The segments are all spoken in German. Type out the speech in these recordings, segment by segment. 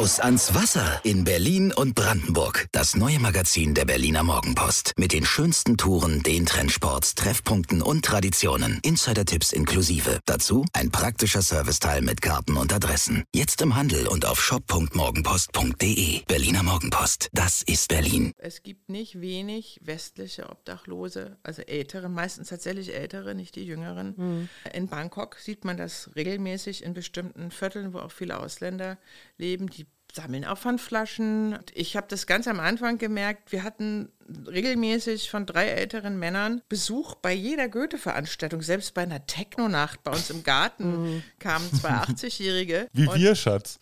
Raus ans Wasser in Berlin und Brandenburg. Das neue Magazin der Berliner Morgenpost. Mit den schönsten Touren, den Trendsports, Treffpunkten und Traditionen. Insider-Tipps inklusive. Dazu ein praktischer Serviceteil mit Karten und Adressen. Jetzt im Handel und auf shop.morgenpost.de. Berliner Morgenpost. Das ist Berlin. Es gibt nicht wenig westliche Obdachlose, also ältere, meistens tatsächlich ältere, nicht die jüngeren. Mhm. In Bangkok sieht man das regelmäßig in bestimmten Vierteln, wo auch viele Ausländer leben, die sammeln auch Pfandflaschen. Ich habe das ganz am Anfang gemerkt, wir hatten regelmäßig von drei älteren Männern Besuch bei jeder Goethe-Veranstaltung, selbst bei einer Techno-Nacht bei uns im Garten mhm. kamen zwei 80-Jährige. Wie wir, Schatz.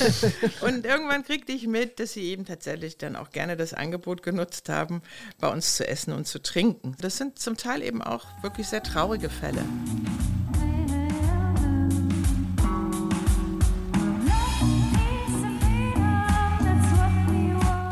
und irgendwann kriegte ich mit, dass sie eben tatsächlich dann auch gerne das Angebot genutzt haben, bei uns zu essen und zu trinken. Das sind zum Teil eben auch wirklich sehr traurige Fälle.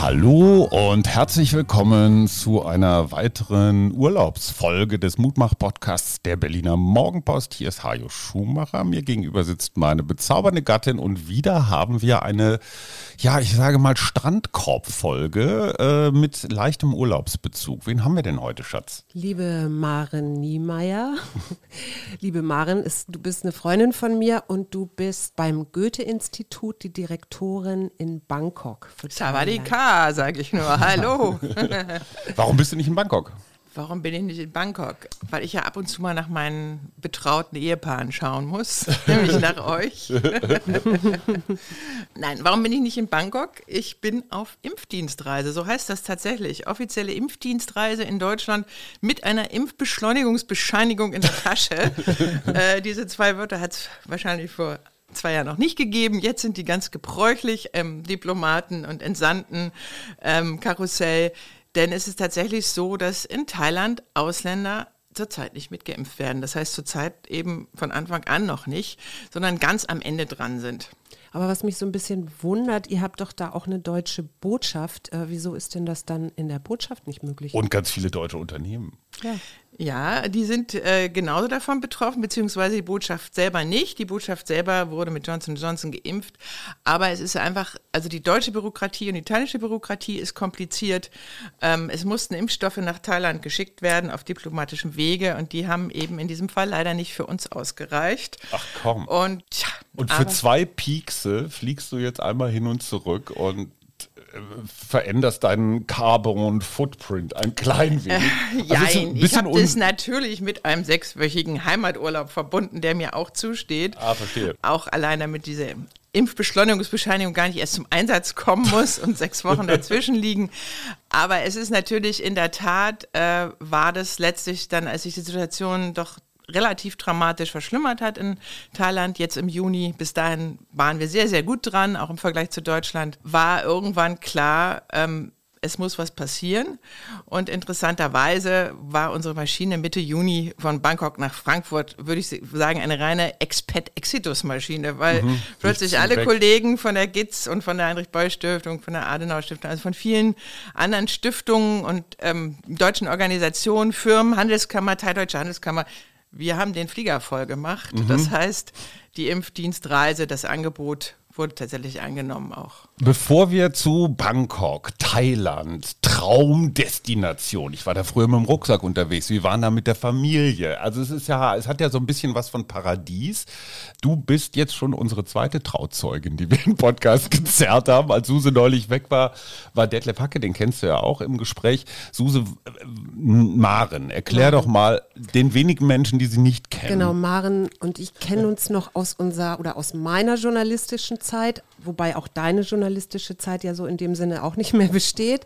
Hallo und herzlich willkommen zu einer weiteren Urlaubsfolge des Mutmach-Podcasts der Berliner Morgenpost. Hier ist Hajo Schumacher. Mir gegenüber sitzt meine bezaubernde Gattin und wieder haben wir eine ja, ich sage mal Strandkorb-Folge äh, mit leichtem Urlaubsbezug. Wen haben wir denn heute, Schatz? Liebe Maren Niemeyer. Liebe Maren, ist, du bist eine Freundin von mir und du bist beim Goethe-Institut die Direktorin in Bangkok. Sage ich nur. Hallo. Warum bist du nicht in Bangkok? Warum bin ich nicht in Bangkok? Weil ich ja ab und zu mal nach meinen betrauten Ehepaaren schauen muss, nämlich nach euch. Nein, warum bin ich nicht in Bangkok? Ich bin auf Impfdienstreise, so heißt das tatsächlich. Offizielle Impfdienstreise in Deutschland mit einer Impfbeschleunigungsbescheinigung in der Tasche. äh, diese zwei Wörter hat es wahrscheinlich vor zwei Jahren noch nicht gegeben. Jetzt sind die ganz gebräuchlich, ähm, Diplomaten und Entsandten, ähm, Karussell. Denn es ist tatsächlich so, dass in Thailand Ausländer zurzeit nicht mitgeimpft werden. Das heißt zurzeit eben von Anfang an noch nicht, sondern ganz am Ende dran sind. Aber was mich so ein bisschen wundert, ihr habt doch da auch eine deutsche Botschaft. Äh, wieso ist denn das dann in der Botschaft nicht möglich? Und ganz viele deutsche Unternehmen. Ja. Ja, die sind äh, genauso davon betroffen, beziehungsweise die Botschaft selber nicht. Die Botschaft selber wurde mit Johnson Johnson geimpft. Aber es ist einfach, also die deutsche Bürokratie und die thailändische Bürokratie ist kompliziert. Ähm, es mussten Impfstoffe nach Thailand geschickt werden auf diplomatischem Wege und die haben eben in diesem Fall leider nicht für uns ausgereicht. Ach komm. Und, tja, und für zwei Piekse fliegst du jetzt einmal hin und zurück und veränderst deinen Carbon Footprint ein klein wenig. Äh, also ja, ich habe das natürlich mit einem sechswöchigen Heimaturlaub verbunden, der mir auch zusteht. Ah, verstehe. Auch allein damit diese Impfbeschleunigungsbescheinigung gar nicht erst zum Einsatz kommen muss und sechs Wochen dazwischen liegen. Aber es ist natürlich in der Tat, äh, war das letztlich dann, als sich die Situation doch relativ dramatisch verschlimmert hat in Thailand jetzt im Juni. Bis dahin waren wir sehr, sehr gut dran, auch im Vergleich zu Deutschland. War irgendwann klar, ähm, es muss was passieren. Und interessanterweise war unsere Maschine Mitte Juni von Bangkok nach Frankfurt, würde ich sagen, eine reine Expat-Exitus-Maschine, weil mhm, plötzlich alle weg. Kollegen von der GITS und von der Heinrich-Beuys-Stiftung, von der Adenauer-Stiftung, also von vielen anderen Stiftungen und ähm, deutschen Organisationen, Firmen, Handelskammer, Thai-Deutsche Handelskammer, wir haben den Flieger voll gemacht. Mhm. Das heißt, die Impfdienstreise, das Angebot wurde tatsächlich angenommen auch. Bevor wir zu Bangkok, Thailand, Traumdestination. Ich war da früher mit dem Rucksack unterwegs. Wir waren da mit der Familie. Also es ist ja, es hat ja so ein bisschen was von Paradies. Du bist jetzt schon unsere zweite Trauzeugin, die wir im Podcast gezerrt haben. Als Suse neulich weg war, war Detlef Hacke, den kennst du ja auch im Gespräch. Suse äh, Maren, erklär doch mal den wenigen Menschen, die sie nicht kennen. Genau, Maren und ich kennen uns noch aus unserer oder aus meiner journalistischen Zeit, wobei auch deine journalistische Zeit ja so in dem Sinne auch nicht mehr besteht.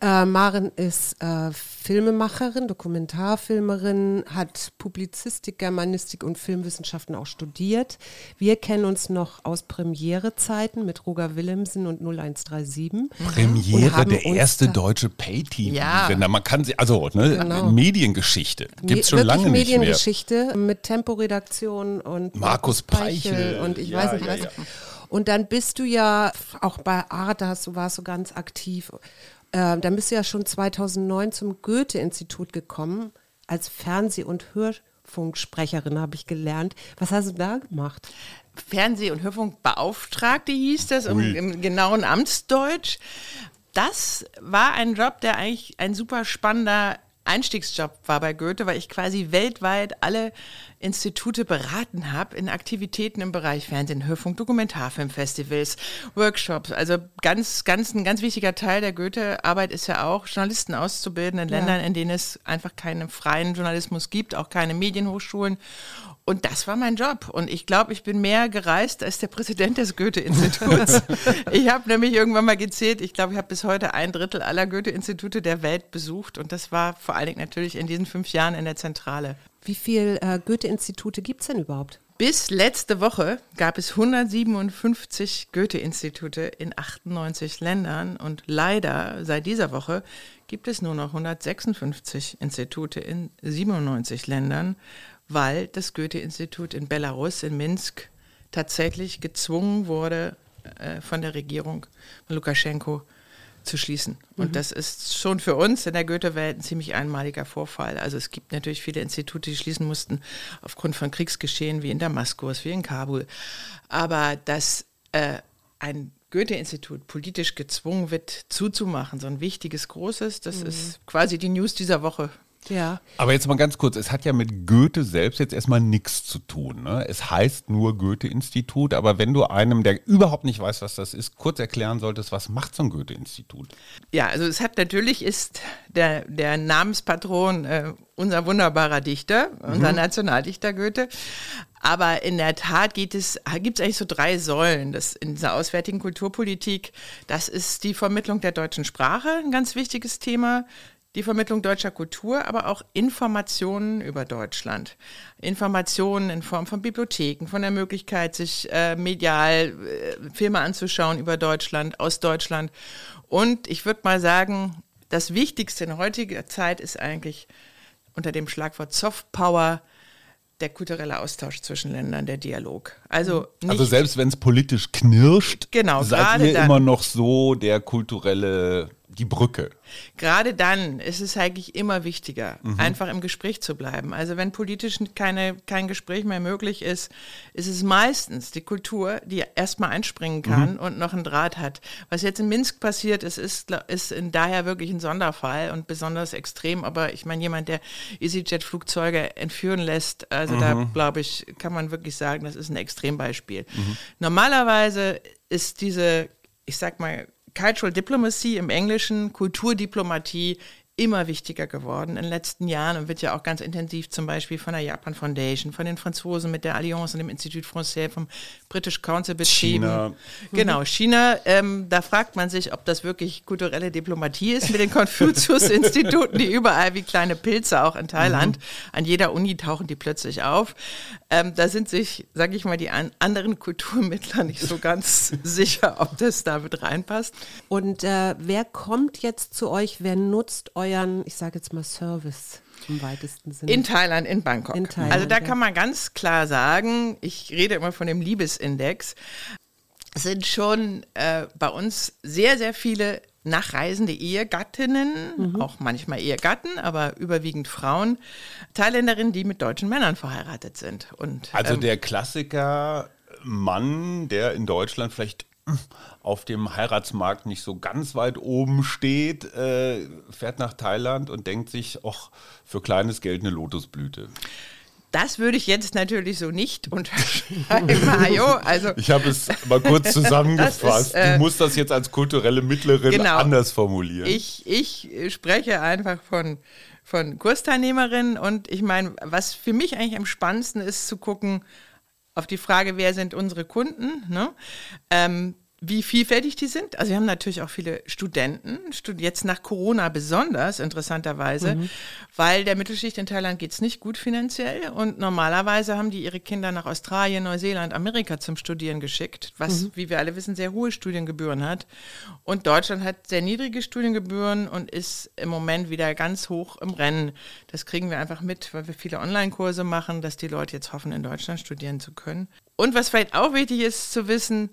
Äh, Maren ist äh, Filmemacherin, Dokumentarfilmerin, hat Publizistik, Germanistik und Filmwissenschaften auch studiert. Wir kennen uns noch aus Premiere-Zeiten mit Roger Willemsen und 0137. Premiere, der erste deutsche Pay-TV-Sender. Ja. Man kann sie, also ne, genau. Mediengeschichte. Gibt es schon lange nicht mehr. Mediengeschichte mit Temporedaktion und Markus Peichel, Peichel und ich ja, weiß nicht was. Und dann bist du ja auch bei Arte, hast du warst so ganz aktiv. Äh, dann bist du ja schon 2009 zum Goethe-Institut gekommen. als Fernseh- und Hörfunksprecherin, habe ich gelernt. Was hast du da gemacht? Fernseh- und Hörfunkbeauftragte hieß das im, im genauen Amtsdeutsch. Das war ein Job, der eigentlich ein super spannender Einstiegsjob war bei Goethe, weil ich quasi weltweit alle Institute beraten habe in Aktivitäten im Bereich Fernsehen, Hörfunk, Dokumentarfilmfestivals, Workshops. Also ganz, ganz, ein ganz wichtiger Teil der Goethe-Arbeit ist ja auch, Journalisten auszubilden in Ländern, in denen es einfach keinen freien Journalismus gibt, auch keine Medienhochschulen. Und das war mein Job. Und ich glaube, ich bin mehr gereist als der Präsident des Goethe-Instituts. ich habe nämlich irgendwann mal gezählt, ich glaube, ich habe bis heute ein Drittel aller Goethe-Institute der Welt besucht. Und das war vor allen Dingen natürlich in diesen fünf Jahren in der Zentrale. Wie viele äh, Goethe-Institute gibt es denn überhaupt? Bis letzte Woche gab es 157 Goethe-Institute in 98 Ländern und leider seit dieser Woche gibt es nur noch 156 Institute in 97 Ländern weil das Goethe-Institut in Belarus, in Minsk, tatsächlich gezwungen wurde, äh, von der Regierung von Lukaschenko zu schließen. Und mhm. das ist schon für uns in der Goethe-Welt ein ziemlich einmaliger Vorfall. Also es gibt natürlich viele Institute, die schließen mussten aufgrund von Kriegsgeschehen wie in Damaskus, wie in Kabul. Aber dass äh, ein Goethe-Institut politisch gezwungen wird, zuzumachen, so ein wichtiges, großes, das mhm. ist quasi die News dieser Woche ja. Aber jetzt mal ganz kurz, es hat ja mit Goethe selbst jetzt erstmal nichts zu tun. Ne? Es heißt nur Goethe-Institut, aber wenn du einem, der überhaupt nicht weiß, was das ist, kurz erklären solltest, was macht so ein Goethe-Institut? Ja, also es hat natürlich ist der, der Namenspatron äh, unser wunderbarer Dichter, unser mhm. Nationaldichter Goethe. Aber in der Tat gibt es eigentlich so drei Säulen das, in dieser auswärtigen Kulturpolitik. Das ist die Vermittlung der deutschen Sprache, ein ganz wichtiges Thema die Vermittlung deutscher Kultur, aber auch Informationen über Deutschland. Informationen in Form von Bibliotheken, von der Möglichkeit, sich äh, medial äh, Filme anzuschauen über Deutschland, aus Deutschland. Und ich würde mal sagen, das Wichtigste in heutiger Zeit ist eigentlich unter dem Schlagwort Soft Power der kulturelle Austausch zwischen Ländern, der Dialog. Also, also selbst wenn es politisch knirscht, genau, seid ihr immer noch so der kulturelle die Brücke. Gerade dann ist es eigentlich immer wichtiger, mhm. einfach im Gespräch zu bleiben. Also wenn politisch keine, kein Gespräch mehr möglich ist, ist es meistens die Kultur, die erstmal einspringen kann mhm. und noch einen Draht hat. Was jetzt in Minsk passiert ist, ist, ist daher wirklich ein Sonderfall und besonders extrem. Aber ich meine, jemand, der EasyJet-Flugzeuge entführen lässt, also mhm. da glaube ich, kann man wirklich sagen, das ist ein Extrembeispiel. Mhm. Normalerweise ist diese, ich sag mal, Cultural Diplomacy im Englischen, Kulturdiplomatie immer wichtiger geworden in den letzten Jahren und wird ja auch ganz intensiv zum Beispiel von der Japan Foundation, von den Franzosen mit der Allianz und dem Institut Français, vom British Council betrieben. China. Genau, China, ähm, da fragt man sich, ob das wirklich kulturelle Diplomatie ist mit den Konfuzius-Instituten, die überall wie kleine Pilze auch in Thailand, mhm. an jeder Uni tauchen die plötzlich auf. Ähm, da sind sich, sage ich mal, die an anderen Kulturmittler nicht so ganz sicher, ob das da mit reinpasst. Und äh, wer kommt jetzt zu euch, wer nutzt euren, ich sage jetzt mal, Service im weitesten Sinne? In Thailand, in Bangkok. In Thailand, also da ja. kann man ganz klar sagen, ich rede immer von dem Liebesindex, es sind schon äh, bei uns sehr, sehr viele nachreisende Ehegattinnen, mhm. auch manchmal Ehegatten, aber überwiegend Frauen, Thailänderinnen, die mit deutschen Männern verheiratet sind. Und, also ähm, der Klassiker Mann, der in Deutschland vielleicht auf dem Heiratsmarkt nicht so ganz weit oben steht, äh, fährt nach Thailand und denkt sich, ach, für kleines Geld eine Lotusblüte. Das würde ich jetzt natürlich so nicht unterschreiben. Also, ich habe es mal kurz zusammengefasst. Ist, äh, du musst das jetzt als kulturelle Mittlerin genau, anders formulieren. Ich, ich spreche einfach von, von Kursteilnehmerinnen und ich meine, was für mich eigentlich am spannendsten ist, zu gucken, auf die Frage, wer sind unsere Kunden, ne? ähm, wie vielfältig die sind. Also wir haben natürlich auch viele Studenten, jetzt nach Corona besonders interessanterweise, mhm. weil der Mittelschicht in Thailand geht es nicht gut finanziell und normalerweise haben die ihre Kinder nach Australien, Neuseeland, Amerika zum Studieren geschickt, was, mhm. wie wir alle wissen, sehr hohe Studiengebühren hat. Und Deutschland hat sehr niedrige Studiengebühren und ist im Moment wieder ganz hoch im Rennen. Das kriegen wir einfach mit, weil wir viele Online-Kurse machen, dass die Leute jetzt hoffen, in Deutschland studieren zu können. Und was vielleicht auch wichtig ist zu wissen,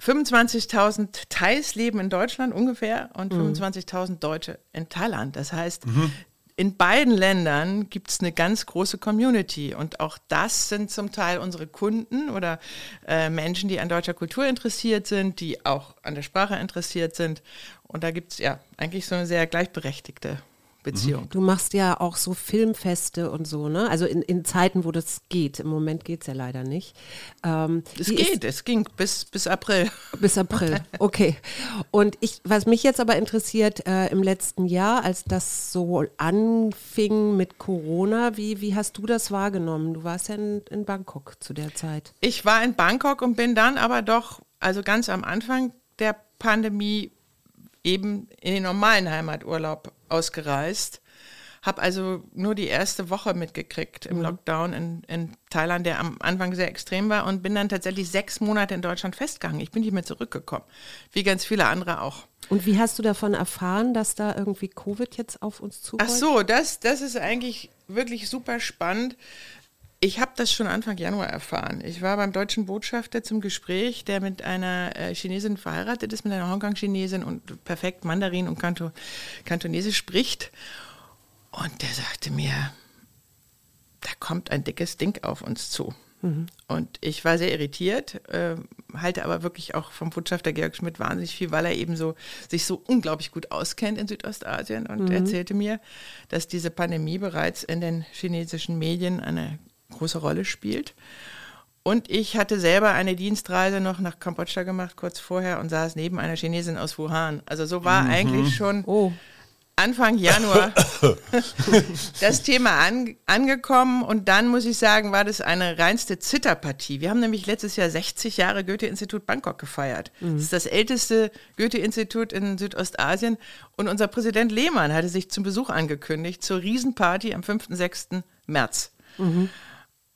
25.000 Thais leben in Deutschland ungefähr und mhm. 25.000 Deutsche in Thailand. Das heißt, mhm. in beiden Ländern gibt es eine ganz große Community und auch das sind zum Teil unsere Kunden oder äh, Menschen, die an deutscher Kultur interessiert sind, die auch an der Sprache interessiert sind. Und da gibt es ja eigentlich so eine sehr gleichberechtigte Beziehung. Du machst ja auch so Filmfeste und so, ne? Also in, in Zeiten, wo das geht. Im Moment geht es ja leider nicht. Ähm, es geht, es ging bis, bis April. Bis April, okay. Und ich, was mich jetzt aber interessiert, äh, im letzten Jahr, als das so anfing mit Corona, wie, wie hast du das wahrgenommen? Du warst ja in, in Bangkok zu der Zeit. Ich war in Bangkok und bin dann aber doch, also ganz am Anfang der Pandemie eben in den normalen Heimaturlaub ausgereist. Habe also nur die erste Woche mitgekriegt im mhm. Lockdown in, in Thailand, der am Anfang sehr extrem war und bin dann tatsächlich sechs Monate in Deutschland festgegangen. Ich bin nicht mehr zurückgekommen, wie ganz viele andere auch. Und wie hast du davon erfahren, dass da irgendwie Covid jetzt auf uns zukommt? Ach so, das, das ist eigentlich wirklich super spannend. Ich habe das schon Anfang Januar erfahren. Ich war beim deutschen Botschafter zum Gespräch, der mit einer äh, Chinesin verheiratet ist, mit einer Hongkong-Chinesin und perfekt Mandarin und Kanto, Kantonesisch spricht. Und der sagte mir, da kommt ein dickes Ding auf uns zu. Mhm. Und ich war sehr irritiert, äh, halte aber wirklich auch vom Botschafter Georg Schmidt wahnsinnig viel, weil er eben so sich so unglaublich gut auskennt in Südostasien und mhm. erzählte mir, dass diese Pandemie bereits in den chinesischen Medien eine große Rolle spielt. Und ich hatte selber eine Dienstreise noch nach Kambodscha gemacht, kurz vorher, und saß neben einer Chinesin aus Wuhan. Also so war mhm. eigentlich schon oh. Anfang Januar das Thema an, angekommen. Und dann muss ich sagen, war das eine reinste Zitterpartie. Wir haben nämlich letztes Jahr 60 Jahre Goethe-Institut Bangkok gefeiert. Mhm. Das ist das älteste Goethe-Institut in Südostasien. Und unser Präsident Lehmann hatte sich zum Besuch angekündigt zur Riesenparty am 5. 6. März. Mhm.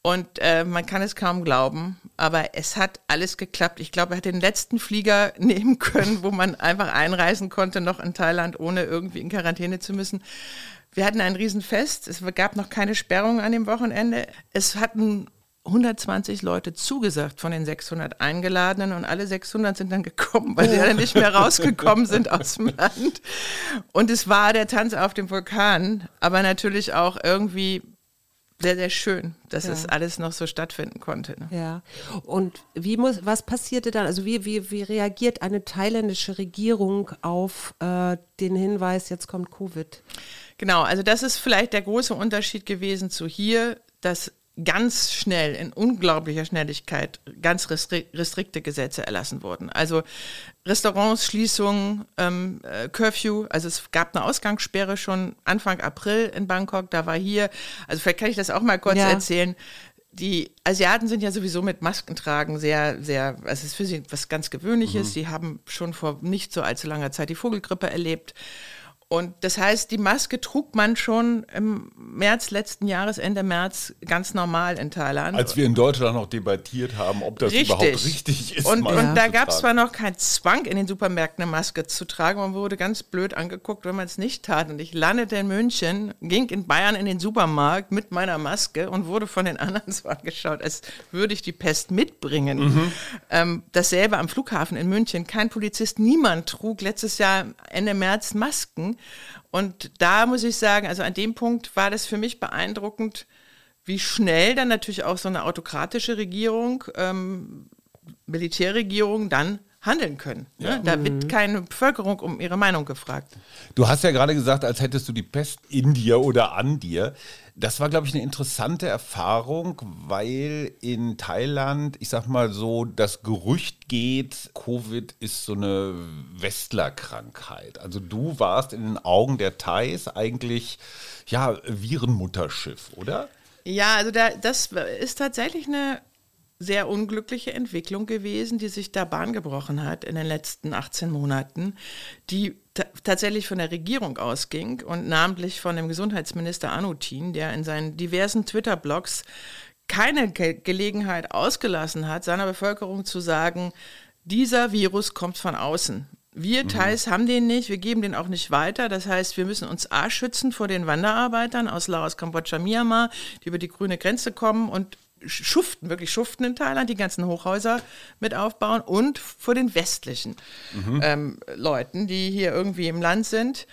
Und äh, man kann es kaum glauben, aber es hat alles geklappt. Ich glaube, er hat den letzten Flieger nehmen können, wo man einfach einreisen konnte, noch in Thailand, ohne irgendwie in Quarantäne zu müssen. Wir hatten ein Riesenfest. Es gab noch keine Sperrung an dem Wochenende. Es hatten 120 Leute zugesagt von den 600 Eingeladenen und alle 600 sind dann gekommen, weil sie dann nicht mehr rausgekommen sind aus dem Land. Und es war der Tanz auf dem Vulkan, aber natürlich auch irgendwie sehr, sehr schön, dass ja. es alles noch so stattfinden konnte. Ne? Ja. Und wie muss, was passierte dann? Also wie, wie, wie reagiert eine thailändische Regierung auf äh, den Hinweis, jetzt kommt Covid? Genau, also das ist vielleicht der große Unterschied gewesen zu hier, dass ganz schnell, in unglaublicher Schnelligkeit, ganz restrikte Gesetze erlassen wurden. Also Restaurants, Schließungen, ähm, äh, Curfew, also es gab eine Ausgangssperre schon Anfang April in Bangkok, da war hier, also vielleicht kann ich das auch mal kurz ja. erzählen. Die Asiaten sind ja sowieso mit Masken tragen sehr, sehr, also es ist für sie was ganz Gewöhnliches. Mhm. Sie haben schon vor nicht so allzu langer Zeit die Vogelgrippe erlebt. Und das heißt, die Maske trug man schon im März letzten Jahres, Ende März, ganz normal in Thailand. Als wir in Deutschland noch debattiert haben, ob das richtig. überhaupt richtig ist. Und, und da gab es zwar noch keinen Zwang, in den Supermärkten eine Maske zu tragen, man wurde ganz blöd angeguckt, wenn man es nicht tat. Und ich landete in München, ging in Bayern in den Supermarkt mit meiner Maske und wurde von den anderen so angeschaut, als würde ich die Pest mitbringen. Mhm. Ähm, dasselbe am Flughafen in München. Kein Polizist, niemand trug letztes Jahr Ende März Masken. Und da muss ich sagen, also an dem Punkt war das für mich beeindruckend, wie schnell dann natürlich auch so eine autokratische Regierung, ähm, Militärregierung dann handeln können. Ne? Ja. Ne? Da wird mhm. keine Bevölkerung um ihre Meinung gefragt. Du hast ja gerade gesagt, als hättest du die Pest in dir oder an dir. Das war, glaube ich, eine interessante Erfahrung, weil in Thailand, ich sag mal so, das Gerücht geht, Covid ist so eine Westlerkrankheit. Also du warst in den Augen der Thais eigentlich, ja, Virenmutterschiff, oder? Ja, also da, das ist tatsächlich eine sehr unglückliche Entwicklung gewesen, die sich da Bahn gebrochen hat in den letzten 18 Monaten, die tatsächlich von der Regierung ausging und namentlich von dem Gesundheitsminister Anutin, der in seinen diversen Twitter-Blogs keine Ge Gelegenheit ausgelassen hat, seiner Bevölkerung zu sagen, dieser Virus kommt von außen. Wir mhm. Thais haben den nicht, wir geben den auch nicht weiter. Das heißt, wir müssen uns A schützen vor den Wanderarbeitern aus Laos, Kambodscha, Myanmar, die über die grüne Grenze kommen und schuften, wirklich schuften in Thailand, die ganzen Hochhäuser mit aufbauen und vor den westlichen mhm. ähm, Leuten, die hier irgendwie im Land sind.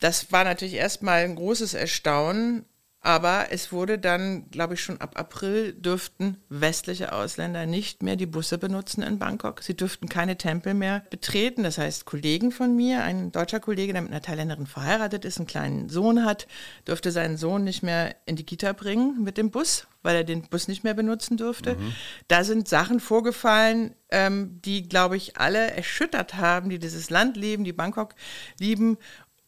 das war natürlich erstmal ein großes Erstaunen, aber es wurde dann, glaube ich, schon ab April dürften westliche Ausländer nicht mehr die Busse benutzen in Bangkok. Sie dürften keine Tempel mehr betreten. Das heißt, Kollegen von mir, ein deutscher Kollege, der mit einer Thailänderin verheiratet ist, einen kleinen Sohn hat, dürfte seinen Sohn nicht mehr in die Kita bringen mit dem Bus, weil er den Bus nicht mehr benutzen dürfte. Mhm. Da sind Sachen vorgefallen, ähm, die, glaube ich, alle erschüttert haben, die dieses Land lieben, die Bangkok lieben.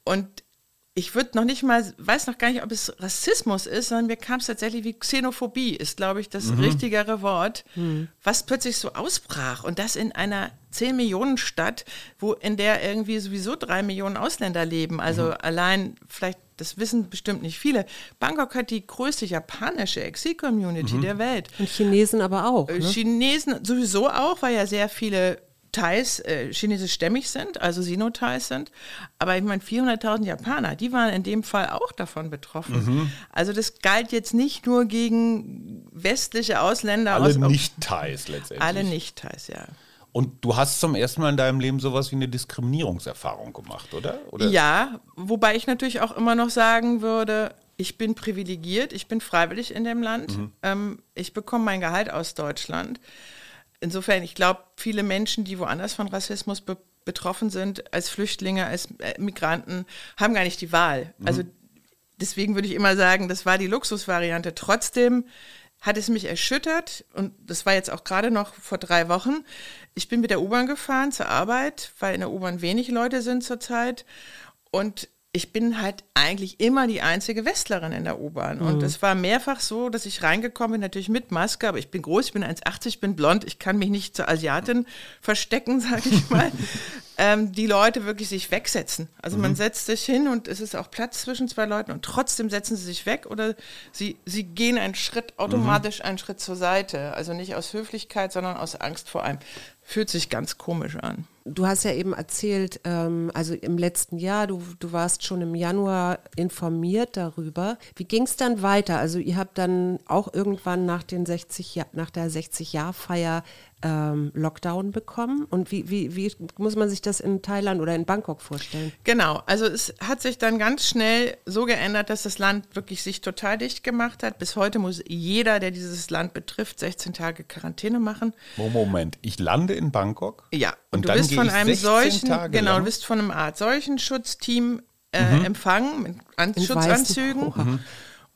Und ich würde noch nicht mal, weiß noch gar nicht, ob es Rassismus ist, sondern mir kam es tatsächlich wie Xenophobie, ist, glaube ich, das mhm. richtigere Wort, mhm. was plötzlich so ausbrach. Und das in einer 10 Millionen Stadt, wo in der irgendwie sowieso drei Millionen Ausländer leben. Also mhm. allein, vielleicht, das wissen bestimmt nicht viele. Bangkok hat die größte japanische Exil-Community mhm. der Welt. Und Chinesen aber auch. Ne? Chinesen sowieso auch, weil ja sehr viele Thais äh, chinesischstämmig sind, also Sino-Thais sind. Aber ich meine, 400.000 Japaner, die waren in dem Fall auch davon betroffen. Mhm. Also das galt jetzt nicht nur gegen westliche Ausländer. Alle Nicht-Thais letztendlich. Alle Nicht-Thais, ja. Und du hast zum ersten Mal in deinem Leben sowas wie eine Diskriminierungserfahrung gemacht, oder? oder? Ja, wobei ich natürlich auch immer noch sagen würde, ich bin privilegiert, ich bin freiwillig in dem Land, mhm. ähm, ich bekomme mein Gehalt aus Deutschland insofern, ich glaube, viele Menschen, die woanders von Rassismus be betroffen sind, als Flüchtlinge, als äh, Migranten, haben gar nicht die Wahl. Mhm. Also deswegen würde ich immer sagen, das war die Luxusvariante. Trotzdem hat es mich erschüttert und das war jetzt auch gerade noch vor drei Wochen. Ich bin mit der U-Bahn gefahren zur Arbeit, weil in der U-Bahn wenig Leute sind zurzeit und ich bin halt eigentlich immer die einzige Westlerin in der U-Bahn. Mhm. Und es war mehrfach so, dass ich reingekommen bin, natürlich mit Maske, aber ich bin groß, ich bin 1,80, bin blond, ich kann mich nicht zur Asiatin verstecken, sage ich mal. ähm, die Leute wirklich sich wegsetzen. Also mhm. man setzt sich hin und es ist auch Platz zwischen zwei Leuten und trotzdem setzen sie sich weg oder sie, sie gehen einen Schritt, automatisch mhm. einen Schritt zur Seite. Also nicht aus Höflichkeit, sondern aus Angst vor einem. Fühlt sich ganz komisch an. Du hast ja eben erzählt, ähm, also im letzten Jahr, du, du warst schon im Januar informiert darüber. Wie ging es dann weiter? Also ihr habt dann auch irgendwann nach, den 60, nach der 60-Jahr-Feier ähm, Lockdown bekommen? Und wie, wie, wie muss man sich das in Thailand oder in Bangkok vorstellen? Genau, also es hat sich dann ganz schnell so geändert, dass das Land wirklich sich total dicht gemacht hat. Bis heute muss jeder, der dieses Land betrifft, 16 Tage Quarantäne machen. Moment, ich lande in Bangkok? Ja, und, und du bist von einem solchen, Tage genau, du bist von einem Art solchen Schutzteam äh, mhm. empfangen mit An Schutzanzügen.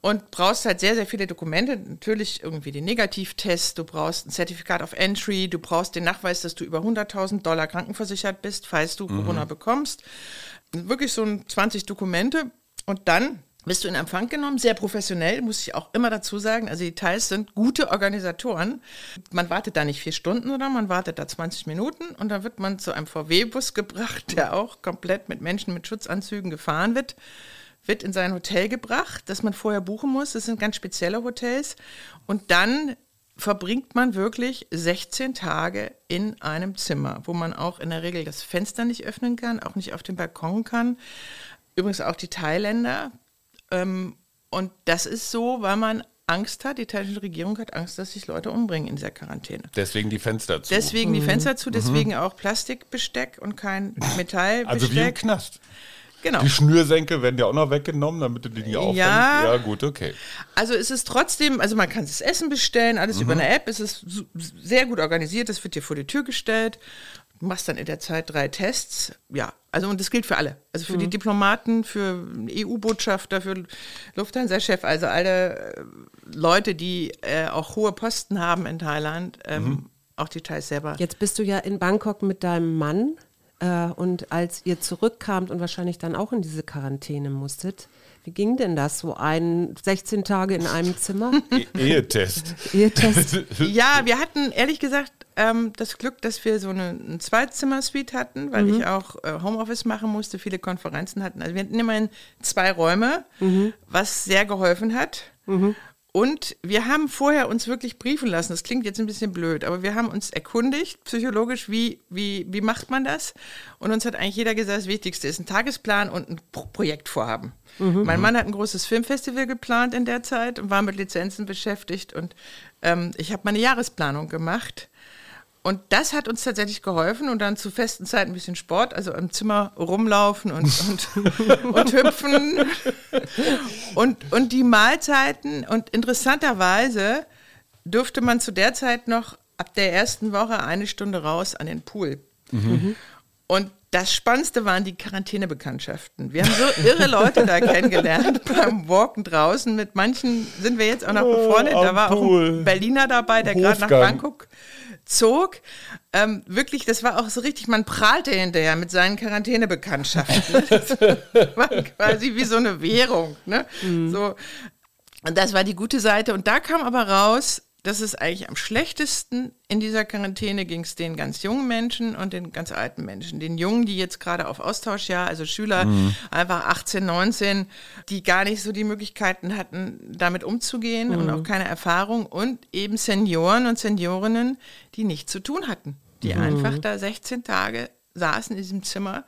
Und brauchst halt sehr, sehr viele Dokumente. Natürlich irgendwie den Negativtest, du brauchst ein Zertifikat of Entry, du brauchst den Nachweis, dass du über 100.000 Dollar krankenversichert bist, falls du mhm. Corona bekommst. Wirklich so ein 20 Dokumente und dann bist du in Empfang genommen, sehr professionell, muss ich auch immer dazu sagen. Also die Thais sind gute Organisatoren. Man wartet da nicht vier Stunden, oder man wartet da 20 Minuten und dann wird man zu einem VW-Bus gebracht, der auch komplett mit Menschen mit Schutzanzügen gefahren wird wird in sein Hotel gebracht, das man vorher buchen muss. Das sind ganz spezielle Hotels. Und dann verbringt man wirklich 16 Tage in einem Zimmer, wo man auch in der Regel das Fenster nicht öffnen kann, auch nicht auf dem Balkon kann. Übrigens auch die Thailänder. Ähm, und das ist so, weil man Angst hat, die thailändische Regierung hat Angst, dass sich Leute umbringen in dieser Quarantäne. Deswegen die Fenster zu. Deswegen die Fenster zu, deswegen mhm. auch Plastikbesteck und kein Metallbesteck. Also wie im Knast. Genau. Die Schnürsenkel werden ja auch noch weggenommen, damit du die nicht aufhängst. Ja. ja, gut, okay. Also es ist trotzdem, also man kann das Essen bestellen, alles mhm. über eine App. Es ist sehr gut organisiert, das wird dir vor die Tür gestellt. Du machst dann in der Zeit drei Tests. Ja, also und das gilt für alle. Also für mhm. die Diplomaten, für EU-Botschafter, für Lufthansa-Chef, also alle äh, Leute, die äh, auch hohe Posten haben in Thailand, ähm, mhm. auch die Thais selber. Jetzt bist du ja in Bangkok mit deinem Mann. Äh, und als ihr zurückkamt und wahrscheinlich dann auch in diese Quarantäne musstet, wie ging denn das? So ein 16 Tage in einem Zimmer? E Ehetest. Ehetest. ja, wir hatten ehrlich gesagt ähm, das Glück, dass wir so eine, eine Zweizimmer-Suite hatten, weil mhm. ich auch äh, Homeoffice machen musste, viele Konferenzen hatten. Also wir hatten immerhin zwei Räume, mhm. was sehr geholfen hat. Mhm. Und wir haben vorher uns wirklich briefen lassen. Das klingt jetzt ein bisschen blöd, aber wir haben uns erkundigt, psychologisch, wie, wie, wie macht man das? Und uns hat eigentlich jeder gesagt, das Wichtigste ist ein Tagesplan und ein Pro Projektvorhaben. Mhm. Mein Mann hat ein großes Filmfestival geplant in der Zeit und war mit Lizenzen beschäftigt. Und ähm, ich habe meine Jahresplanung gemacht. Und das hat uns tatsächlich geholfen und dann zu festen Zeiten ein bisschen Sport, also im Zimmer rumlaufen und, und, und hüpfen. Und, und die Mahlzeiten und interessanterweise durfte man zu der Zeit noch ab der ersten Woche eine Stunde raus an den Pool. Mhm. Und das Spannendste waren die Quarantänebekanntschaften. Wir haben so irre Leute da kennengelernt beim Walken draußen. Mit manchen sind wir jetzt auch noch befreundet. Da war auch ein Berliner dabei, der gerade nach Bangkok zog. Ähm, wirklich, das war auch so richtig, man prahlte hinterher mit seinen Quarantänebekanntschaften. das war quasi wie so eine Währung. Ne? Mhm. So. Und das war die gute Seite. Und da kam aber raus, das ist eigentlich am schlechtesten in dieser Quarantäne ging es den ganz jungen Menschen und den ganz alten Menschen. Den Jungen, die jetzt gerade auf Austauschjahr, also Schüler, mhm. einfach 18, 19, die gar nicht so die Möglichkeiten hatten, damit umzugehen mhm. und auch keine Erfahrung. Und eben Senioren und Seniorinnen, die nichts zu tun hatten. Die mhm. einfach da 16 Tage saßen in diesem Zimmer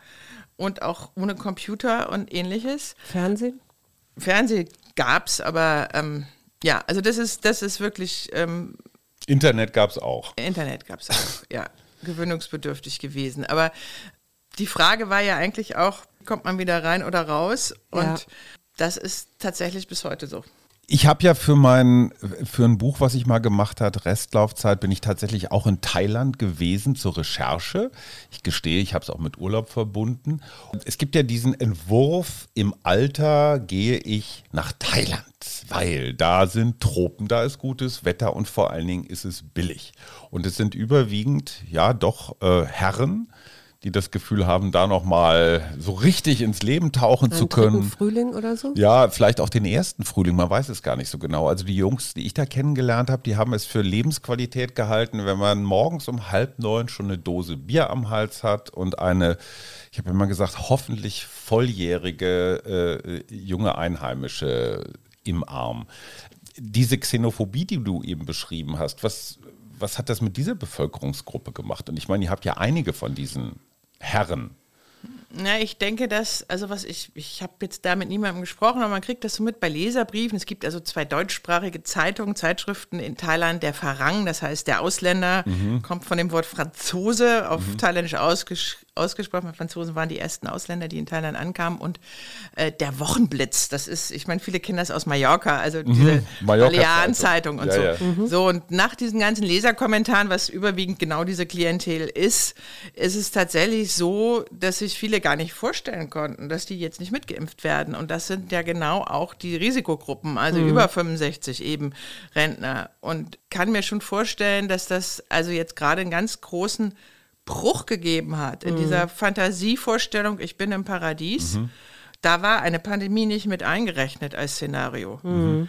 und auch ohne Computer und ähnliches. Fernsehen? Fernsehen gab es, aber ähm, ja, also das ist, das ist wirklich. Ähm, Internet gab es auch. Internet gab es auch, ja. Gewöhnungsbedürftig gewesen. Aber die Frage war ja eigentlich auch, kommt man wieder rein oder raus? Und ja. das ist tatsächlich bis heute so. Ich habe ja für mein für ein Buch, was ich mal gemacht hat, Restlaufzeit, bin ich tatsächlich auch in Thailand gewesen zur Recherche. Ich gestehe, ich habe es auch mit Urlaub verbunden. Und es gibt ja diesen Entwurf: Im Alter gehe ich nach Thailand, weil da sind Tropen, da ist gutes Wetter und vor allen Dingen ist es billig. Und es sind überwiegend ja doch äh, Herren die das Gefühl haben, da nochmal so richtig ins Leben tauchen Einen zu können. Frühling oder so? Ja, vielleicht auch den ersten Frühling, man weiß es gar nicht so genau. Also die Jungs, die ich da kennengelernt habe, die haben es für Lebensqualität gehalten, wenn man morgens um halb neun schon eine Dose Bier am Hals hat und eine, ich habe immer gesagt, hoffentlich volljährige äh, junge Einheimische im Arm. Diese Xenophobie, die du eben beschrieben hast, was, was hat das mit dieser Bevölkerungsgruppe gemacht? Und ich meine, ihr habt ja einige von diesen Herren? Na, ich denke, dass, also was ich, ich habe jetzt da mit niemandem gesprochen, aber man kriegt das so mit bei Leserbriefen. Es gibt also zwei deutschsprachige Zeitungen, Zeitschriften in Thailand, der Farang, das heißt der Ausländer, mhm. kommt von dem Wort Franzose auf mhm. Thailändisch ausgesch ausgesprochen. Franzosen waren die ersten Ausländer, die in Thailand ankamen. Und äh, der Wochenblitz, das ist, ich meine, viele kennen das aus Mallorca, also mhm. diese mhm. Balearen-Zeitung und ja, so. Ja. Mhm. So, und nach diesen ganzen Leserkommentaren, was überwiegend genau diese Klientel ist, ist es tatsächlich so, dass sich viele gar nicht vorstellen konnten, dass die jetzt nicht mitgeimpft werden. Und das sind ja genau auch die Risikogruppen, also mhm. über 65 eben Rentner. Und kann mir schon vorstellen, dass das also jetzt gerade einen ganz großen Bruch gegeben hat in mhm. dieser Fantasievorstellung, ich bin im Paradies. Mhm. Da war eine Pandemie nicht mit eingerechnet als Szenario. Mhm.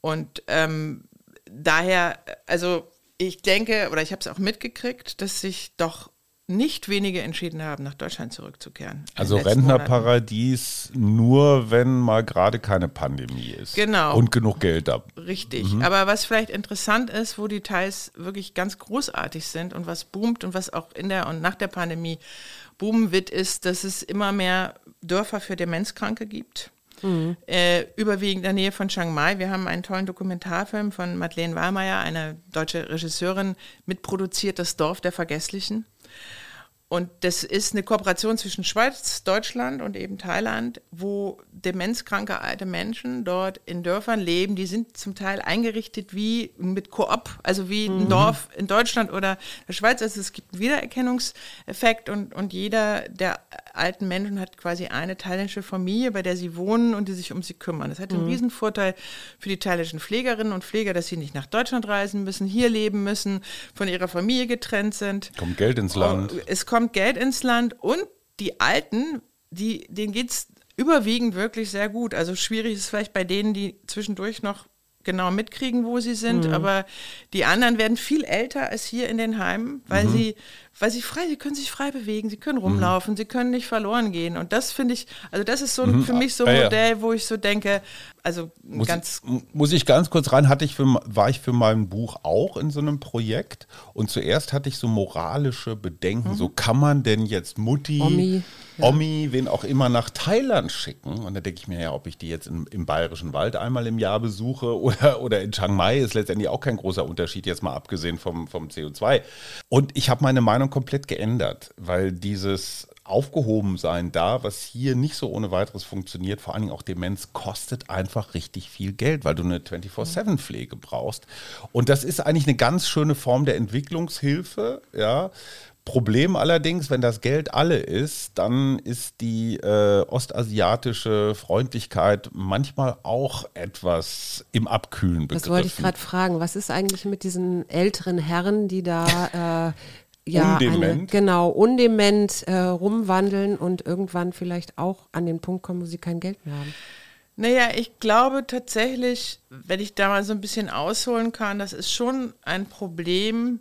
Und ähm, daher, also ich denke, oder ich habe es auch mitgekriegt, dass sich doch nicht wenige entschieden haben, nach Deutschland zurückzukehren. Also Rentnerparadies nur, wenn mal gerade keine Pandemie ist. Genau. Und genug Geld da. Richtig. Mhm. Aber was vielleicht interessant ist, wo die Teils wirklich ganz großartig sind und was boomt und was auch in der und nach der Pandemie boomen wird, ist, dass es immer mehr Dörfer für Demenzkranke gibt. Mhm. Äh, überwiegend in der Nähe von Chiang Mai. Wir haben einen tollen Dokumentarfilm von Madeleine Wahlmeier, eine deutsche Regisseurin, mitproduziert, Das Dorf der Vergesslichen. Und das ist eine Kooperation zwischen Schweiz, Deutschland und eben Thailand, wo demenzkranke alte Menschen dort in Dörfern leben. Die sind zum Teil eingerichtet wie mit Koop, also wie ein mhm. Dorf in Deutschland oder der Schweiz. Also es gibt einen Wiedererkennungseffekt und, und jeder der alten Menschen hat quasi eine thailändische Familie, bei der sie wohnen und die sich um sie kümmern. Das hat einen mhm. Riesenvorteil für die thailändischen Pflegerinnen und Pfleger, dass sie nicht nach Deutschland reisen müssen, hier leben müssen, von ihrer Familie getrennt sind. Kommt Geld ins Land. Es kommt kommt Geld ins Land und die Alten, die, denen geht es überwiegend wirklich sehr gut. Also schwierig ist vielleicht bei denen, die zwischendurch noch genau mitkriegen, wo sie sind, mhm. aber die anderen werden viel älter als hier in den Heimen, weil mhm. sie weil sie frei, sie können sich frei bewegen, sie können rumlaufen, mhm. sie können nicht verloren gehen. Und das finde ich, also das ist so mhm. für mich so ein Modell, wo ich so denke, also muss ganz. Ich, muss ich ganz kurz rein, hatte ich für, war ich für mein Buch auch in so einem Projekt und zuerst hatte ich so moralische Bedenken, mhm. so kann man denn jetzt Mutti, Omi, ja. Omi, wen auch immer nach Thailand schicken? Und da denke ich mir ja, ob ich die jetzt im, im Bayerischen Wald einmal im Jahr besuche oder, oder in Chiang Mai, ist letztendlich auch kein großer Unterschied, jetzt mal abgesehen vom, vom CO2. Und ich habe meine Meinung komplett geändert, weil dieses aufgehoben sein da, was hier nicht so ohne weiteres funktioniert, vor allen Dingen auch Demenz, kostet einfach richtig viel Geld, weil du eine 24-7-Pflege brauchst. Und das ist eigentlich eine ganz schöne Form der Entwicklungshilfe, ja. Problem allerdings, wenn das Geld alle ist, dann ist die äh, ostasiatische Freundlichkeit manchmal auch etwas im Abkühlen begriffen. Das wollte ich gerade fragen. Was ist eigentlich mit diesen älteren Herren, die da äh, ja, undement. Eine, genau, undement äh, rumwandeln und irgendwann vielleicht auch an den Punkt kommen, wo sie kein Geld mehr haben. Naja, ich glaube tatsächlich, wenn ich da mal so ein bisschen ausholen kann, das ist schon ein Problem,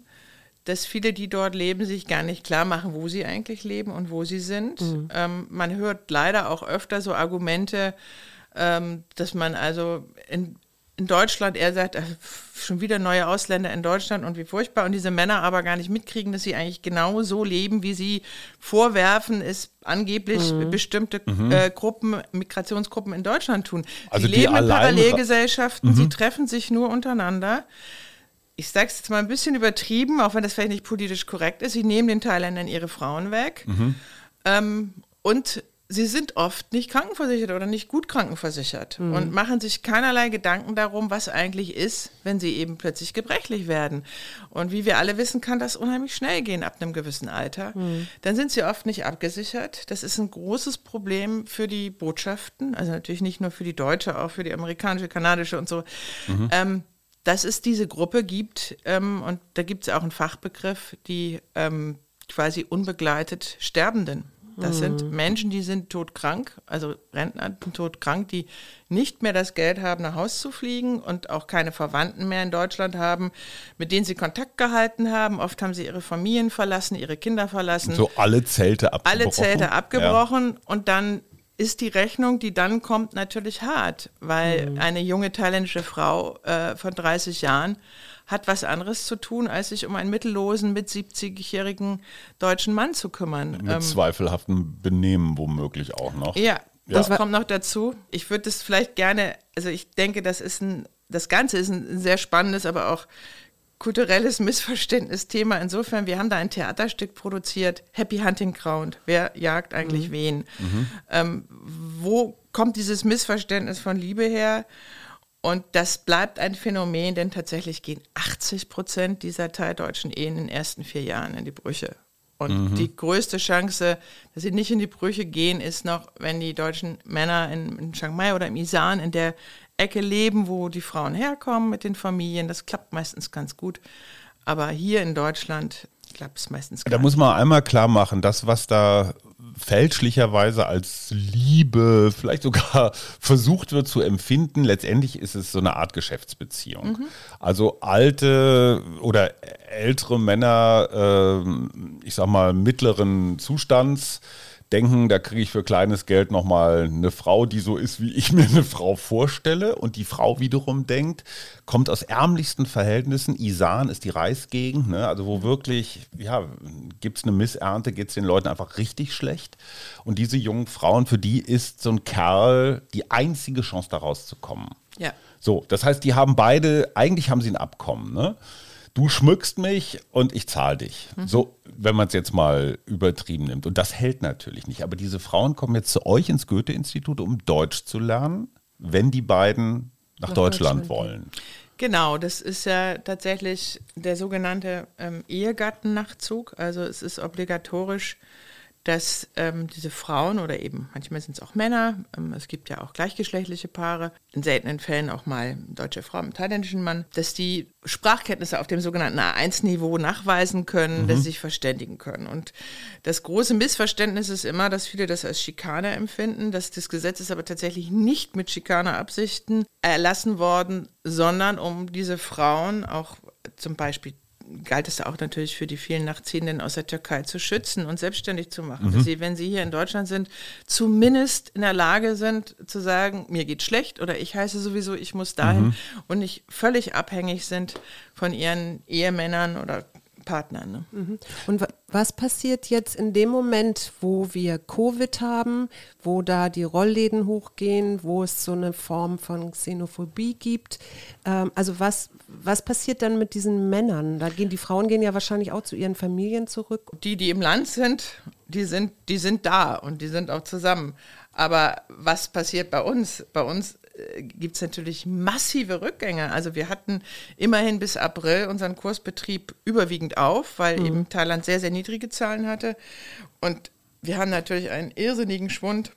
dass viele, die dort leben, sich gar nicht klar machen, wo sie eigentlich leben und wo sie sind. Mhm. Ähm, man hört leider auch öfter so Argumente, ähm, dass man also in in Deutschland, er sagt, äh, schon wieder neue Ausländer in Deutschland und wie furchtbar. Und diese Männer aber gar nicht mitkriegen, dass sie eigentlich genau so leben, wie sie vorwerfen, es angeblich mhm. bestimmte mhm. Äh, Gruppen, Migrationsgruppen in Deutschland tun. Also sie leben in Parallelgesellschaften, mhm. sie treffen sich nur untereinander. Ich sage es jetzt mal ein bisschen übertrieben, auch wenn das vielleicht nicht politisch korrekt ist. Sie nehmen den Thailändern ihre Frauen weg. Mhm. Ähm, und sie sind oft nicht krankenversichert oder nicht gut krankenversichert mhm. und machen sich keinerlei Gedanken darum, was eigentlich ist, wenn sie eben plötzlich gebrechlich werden. Und wie wir alle wissen, kann das unheimlich schnell gehen ab einem gewissen Alter. Mhm. Dann sind sie oft nicht abgesichert. Das ist ein großes Problem für die Botschaften, also natürlich nicht nur für die deutsche, auch für die amerikanische, kanadische und so. Mhm. Ähm, dass es diese Gruppe gibt, ähm, und da gibt es auch einen Fachbegriff, die ähm, quasi unbegleitet Sterbenden. Das mhm. sind Menschen, die sind todkrank, also Rentner todkrank, die nicht mehr das Geld haben, nach Haus zu fliegen und auch keine Verwandten mehr in Deutschland haben, mit denen sie Kontakt gehalten haben. Oft haben sie ihre Familien verlassen, ihre Kinder verlassen. So alle Zelte abgebrochen. Alle Zelte abgebrochen ja. und dann ist die Rechnung, die dann kommt, natürlich hart, weil mhm. eine junge thailändische Frau äh, von 30 Jahren hat was anderes zu tun, als sich um einen mittellosen, mit 70-jährigen deutschen Mann zu kümmern. Mit ähm, zweifelhaftem Benehmen womöglich auch noch. Ja, ja. das kommt noch dazu. Ich würde das vielleicht gerne, also ich denke, das ist ein, das Ganze ist ein sehr spannendes, aber auch kulturelles Missverständnisthema. Insofern, wir haben da ein Theaterstück produziert, Happy Hunting Ground. Wer jagt eigentlich mhm. wen? Mhm. Ähm, wo kommt dieses Missverständnis von Liebe her? Und das bleibt ein Phänomen, denn tatsächlich gehen 80 Prozent dieser thai-deutschen Ehen in den ersten vier Jahren in die Brüche. Und mhm. die größte Chance, dass sie nicht in die Brüche gehen, ist noch, wenn die deutschen Männer in, in Chiang Mai oder im Isan in der Ecke leben, wo die Frauen herkommen mit den Familien. Das klappt meistens ganz gut. Aber hier in Deutschland klappt es meistens gar Da muss man einmal klar machen, das, was da fälschlicherweise als Liebe vielleicht sogar versucht wird zu empfinden. Letztendlich ist es so eine Art Geschäftsbeziehung. Mhm. Also alte oder ältere Männer, äh, ich sag mal mittleren Zustands, denken, da kriege ich für kleines Geld nochmal eine Frau, die so ist, wie ich mir eine Frau vorstelle. Und die Frau wiederum denkt, kommt aus ärmlichsten Verhältnissen. Isan ist die Reisgegend, ne? also wo wirklich, ja, gibt es eine Missernte, geht es den Leuten einfach richtig schlecht. Und diese jungen Frauen, für die ist so ein Kerl die einzige Chance, da rauszukommen. Ja. So, das heißt, die haben beide, eigentlich haben sie ein Abkommen, ne? Du schmückst mich und ich zahle dich. Mhm. So, wenn man es jetzt mal übertrieben nimmt. Und das hält natürlich nicht. Aber diese Frauen kommen jetzt zu euch ins Goethe-Institut, um Deutsch zu lernen, wenn die beiden nach, nach Deutschland, Deutschland, wollen. Genau, das ist ja tatsächlich der sogenannte ähm, Ehegattennachzug. Also es ist obligatorisch, dass ähm, diese Frauen oder eben manchmal sind es auch Männer, ähm, es gibt ja auch gleichgeschlechtliche Paare, in seltenen Fällen auch mal deutsche Frau mit thailändischen Mann, dass die Sprachkenntnisse auf dem sogenannten A1-Niveau nachweisen können, mhm. dass sie sich verständigen können. Und das große Missverständnis ist immer, dass viele das als Schikane empfinden, dass das Gesetz ist aber tatsächlich nicht mit Schikaneabsichten erlassen worden, sondern um diese Frauen auch zum Beispiel galt es auch natürlich für die vielen Nachziehenden aus der Türkei zu schützen und selbstständig zu machen. Mhm. Dass sie, wenn sie hier in Deutschland sind, zumindest in der Lage sind zu sagen, mir geht schlecht oder ich heiße sowieso, ich muss dahin mhm. und nicht völlig abhängig sind von ihren Ehemännern oder Partnern. Ne? Mhm. Und was passiert jetzt in dem Moment, wo wir Covid haben, wo da die Rollläden hochgehen, wo es so eine Form von Xenophobie gibt? Ähm, also was, was passiert dann mit diesen Männern? Da gehen die Frauen gehen ja wahrscheinlich auch zu ihren Familien zurück. Die, die im Land sind, die sind, die sind da und die sind auch zusammen. Aber was passiert bei uns? Bei uns gibt es natürlich massive Rückgänge. Also wir hatten immerhin bis April unseren Kursbetrieb überwiegend auf, weil mhm. eben Thailand sehr, sehr niedrige Zahlen hatte. Und wir haben natürlich einen irrsinnigen Schwund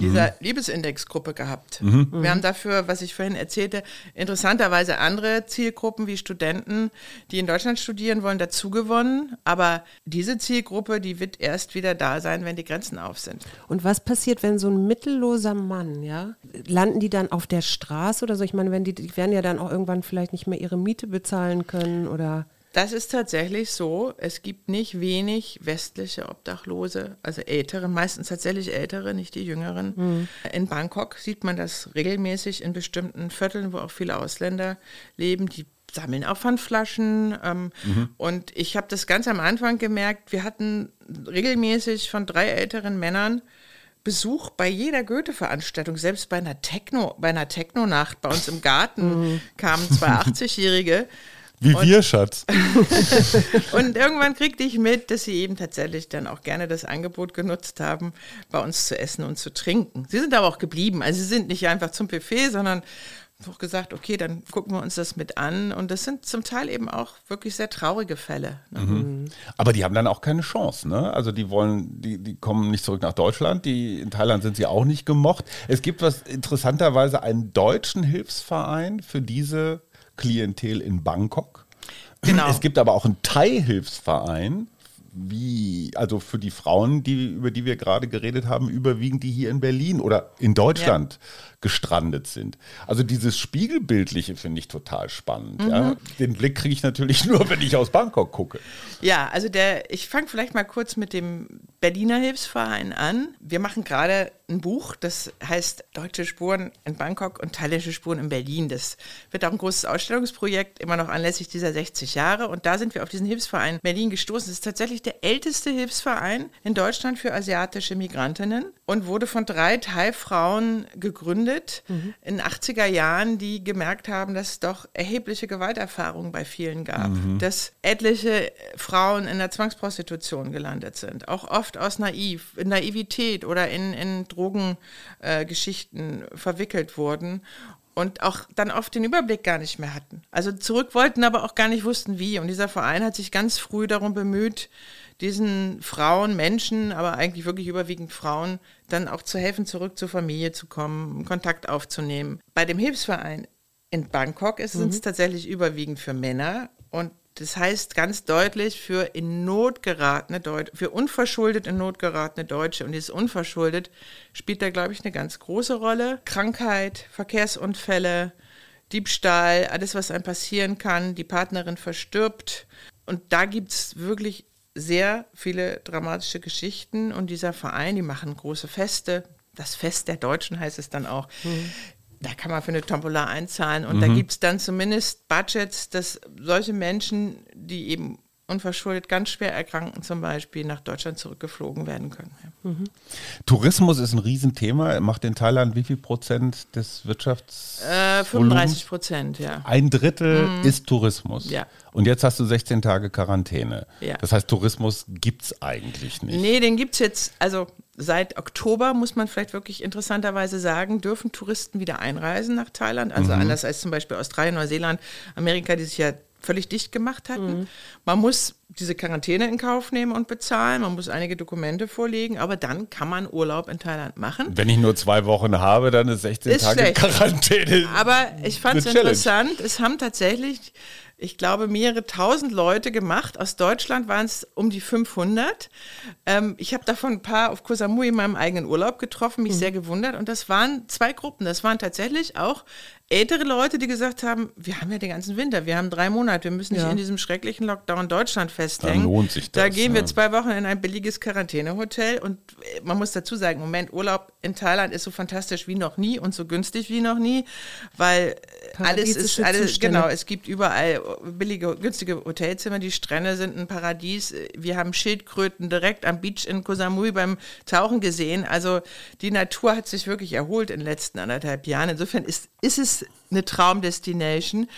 dieser mhm. Liebesindexgruppe gehabt. Mhm. Wir haben dafür, was ich vorhin erzählte, interessanterweise andere Zielgruppen wie Studenten, die in Deutschland studieren wollen, dazugewonnen. Aber diese Zielgruppe, die wird erst wieder da sein, wenn die Grenzen auf sind. Und was passiert, wenn so ein mittelloser Mann, ja, landen die dann auf der Straße oder so? Ich meine, wenn die, die werden ja dann auch irgendwann vielleicht nicht mehr ihre Miete bezahlen können oder das ist tatsächlich so. Es gibt nicht wenig westliche Obdachlose, also ältere, meistens tatsächlich ältere, nicht die jüngeren. Mhm. In Bangkok sieht man das regelmäßig in bestimmten Vierteln, wo auch viele Ausländer leben, die sammeln auch Pfandflaschen. Ähm, mhm. Und ich habe das ganz am Anfang gemerkt, wir hatten regelmäßig von drei älteren Männern Besuch bei jeder Goethe-Veranstaltung, selbst bei einer Techno, bei einer Techno-Nacht bei uns im Garten mhm. kamen zwei 80-Jährige wie und, wir, Schatz. und irgendwann kriegte ich mit, dass sie eben tatsächlich dann auch gerne das Angebot genutzt haben, bei uns zu essen und zu trinken. Sie sind aber auch geblieben. Also sie sind nicht einfach zum Buffet, sondern auch gesagt, okay, dann gucken wir uns das mit an. Und das sind zum Teil eben auch wirklich sehr traurige Fälle. Ne? Mhm. Aber die haben dann auch keine Chance, ne? Also die wollen, die, die kommen nicht zurück nach Deutschland, die in Thailand sind sie auch nicht gemocht. Es gibt was interessanterweise einen deutschen Hilfsverein für diese Klientel in Bangkok. Genau. Es gibt aber auch einen Thai-Hilfsverein, wie, also für die Frauen, die, über die wir gerade geredet haben, überwiegend die hier in Berlin oder in Deutschland ja gestrandet sind. Also dieses Spiegelbildliche finde ich total spannend. Mhm. Ja. Den Blick kriege ich natürlich nur, wenn ich aus Bangkok gucke. Ja, also der, ich fange vielleicht mal kurz mit dem Berliner Hilfsverein an. Wir machen gerade ein Buch, das heißt Deutsche Spuren in Bangkok und thailändische Spuren in Berlin. Das wird auch ein großes Ausstellungsprojekt, immer noch anlässlich dieser 60 Jahre. Und da sind wir auf diesen Hilfsverein Berlin gestoßen. Das ist tatsächlich der älteste Hilfsverein in Deutschland für asiatische Migrantinnen und wurde von drei Thai-Frauen gegründet mhm. in 80er Jahren, die gemerkt haben, dass es doch erhebliche Gewalterfahrungen bei vielen gab, mhm. dass etliche Frauen in der Zwangsprostitution gelandet sind, auch oft aus Naiv, Naivität oder in, in Drogengeschichten äh, verwickelt wurden und auch dann oft den Überblick gar nicht mehr hatten. Also zurück wollten, aber auch gar nicht wussten, wie. Und dieser Verein hat sich ganz früh darum bemüht, diesen Frauen, Menschen, aber eigentlich wirklich überwiegend Frauen, dann auch zu helfen, zurück zur Familie zu kommen, Kontakt aufzunehmen. Bei dem Hilfsverein in Bangkok ist mhm. es tatsächlich überwiegend für Männer und das heißt ganz deutlich für in Not geratene Deutsche, für unverschuldet in Not geratene Deutsche. Und dieses unverschuldet spielt da, glaube ich, eine ganz große Rolle. Krankheit, Verkehrsunfälle, Diebstahl, alles, was einem passieren kann. Die Partnerin verstirbt. Und da gibt es wirklich sehr viele dramatische Geschichten und dieser Verein, die machen große Feste. Das Fest der Deutschen heißt es dann auch. Mhm. Da kann man für eine Tombola einzahlen und mhm. da gibt es dann zumindest Budgets, dass solche Menschen, die eben unverschuldet ganz schwer erkranken zum Beispiel nach Deutschland zurückgeflogen werden können. Mhm. Tourismus ist ein Riesenthema. Macht in Thailand wie viel Prozent des Wirtschafts? Äh, 35 Prozent, ja. Ein Drittel mhm. ist Tourismus. Ja. Und jetzt hast du 16 Tage Quarantäne. Ja. Das heißt, Tourismus gibt es eigentlich nicht. Nee, den gibt es jetzt, also seit Oktober muss man vielleicht wirklich interessanterweise sagen, dürfen Touristen wieder einreisen nach Thailand. Also mhm. anders als zum Beispiel Australien, Neuseeland, Amerika, die sich ja völlig dicht gemacht hatten. Mhm. Man muss diese Quarantäne in Kauf nehmen und bezahlen, man muss einige Dokumente vorlegen, aber dann kann man Urlaub in Thailand machen. Wenn ich nur zwei Wochen habe, dann ist 16 ist Tage schlecht. Quarantäne. Aber ich fand es interessant, es haben tatsächlich ich glaube, mehrere tausend Leute gemacht. Aus Deutschland waren es um die 500. Ähm, ich habe davon ein paar auf Koh Samui in meinem eigenen Urlaub getroffen, mich mhm. sehr gewundert. Und das waren zwei Gruppen. Das waren tatsächlich auch ältere Leute, die gesagt haben, wir haben ja den ganzen Winter, wir haben drei Monate, wir müssen nicht ja. in diesem schrecklichen Lockdown Deutschland festhängen. Da lohnt sich das. Da gehen wir zwei Wochen in ein billiges Quarantänehotel und man muss dazu sagen, Moment Urlaub in Thailand ist so fantastisch wie noch nie und so günstig wie noch nie, weil alles ist, alles, genau, es gibt überall billige, günstige Hotelzimmer, die Strände sind ein Paradies. Wir haben Schildkröten direkt am Beach in Koh Samui beim Tauchen gesehen. Also die Natur hat sich wirklich erholt in den letzten anderthalb Jahren. Insofern ist, ist es eine Traumdestination.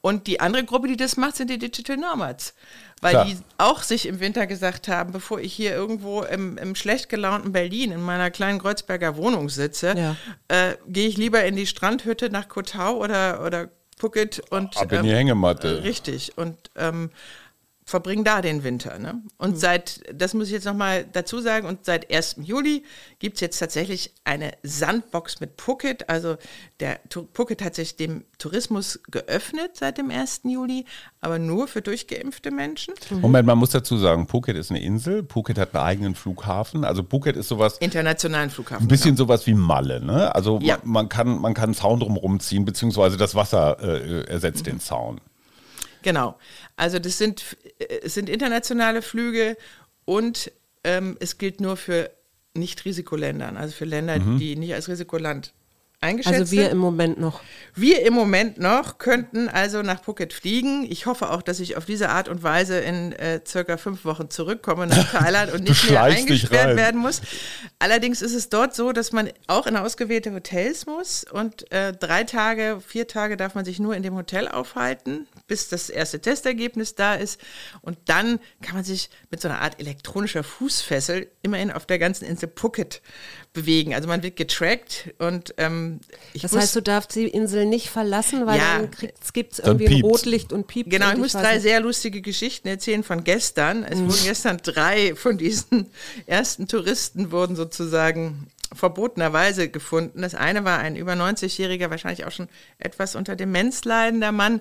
Und die andere Gruppe, die das macht, sind die Digital Nomads. Weil Klar. die auch sich im Winter gesagt haben, bevor ich hier irgendwo im, im schlecht gelaunten Berlin in meiner kleinen Kreuzberger Wohnung sitze, ja. äh, gehe ich lieber in die Strandhütte nach Kotau oder, oder Phuket und. Ab in die ähm, Hängematte. Äh, richtig. Und ähm, verbringen da den Winter. Ne? Und mhm. seit, das muss ich jetzt nochmal dazu sagen, und seit 1. Juli gibt es jetzt tatsächlich eine Sandbox mit Phuket. Also der Phuket hat sich dem Tourismus geöffnet seit dem 1. Juli, aber nur für durchgeimpfte Menschen. Mhm. Moment, man muss dazu sagen, Phuket ist eine Insel, Phuket hat einen eigenen Flughafen. Also Phuket ist sowas. Internationalen Flughafen. Ein bisschen genau. sowas wie Malle, ne? Also ja. man, man, kann, man kann einen Zaun drumherum ziehen, beziehungsweise das Wasser äh, ersetzt mhm. den Zaun. Genau. Also das sind, äh, es sind internationale Flüge und ähm, es gilt nur für Nicht-Risikoländern, also für Länder, mhm. die nicht als Risikoland eingeschätzt Also wir sind. im Moment noch. Wir im Moment noch könnten also nach Phuket fliegen. Ich hoffe auch, dass ich auf diese Art und Weise in äh, circa fünf Wochen zurückkomme nach Thailand und nicht mehr eingesperrt werden muss. Allerdings ist es dort so, dass man auch in ausgewählte Hotels muss und äh, drei Tage, vier Tage darf man sich nur in dem Hotel aufhalten, bis das erste Testergebnis da ist. Und dann kann man sich mit so einer Art elektronischer Fußfessel immerhin auf der ganzen Insel Phuket bewegen. Also man wird getrackt und ähm, Das heißt, du darfst die Insel nicht verlassen, weil ja, dann gibt es irgendwie ein Rotlicht und piept. Genau, ich muss drei sehr lustige Geschichten erzählen von gestern. Es mhm. wurden gestern drei von diesen ersten Touristen wurden sozusagen verbotenerweise gefunden. Das eine war ein über 90-jähriger, wahrscheinlich auch schon etwas unter Demenz leidender Mann.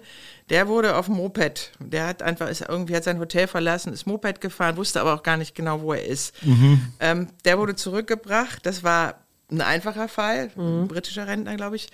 Der wurde auf dem Moped. Der hat einfach, ist irgendwie hat sein Hotel verlassen, ist Moped gefahren, wusste aber auch gar nicht genau, wo er ist. Mhm. Ähm, der wurde zurückgebracht. Das war ein einfacher Fall, mhm. ein britischer Rentner, glaube ich.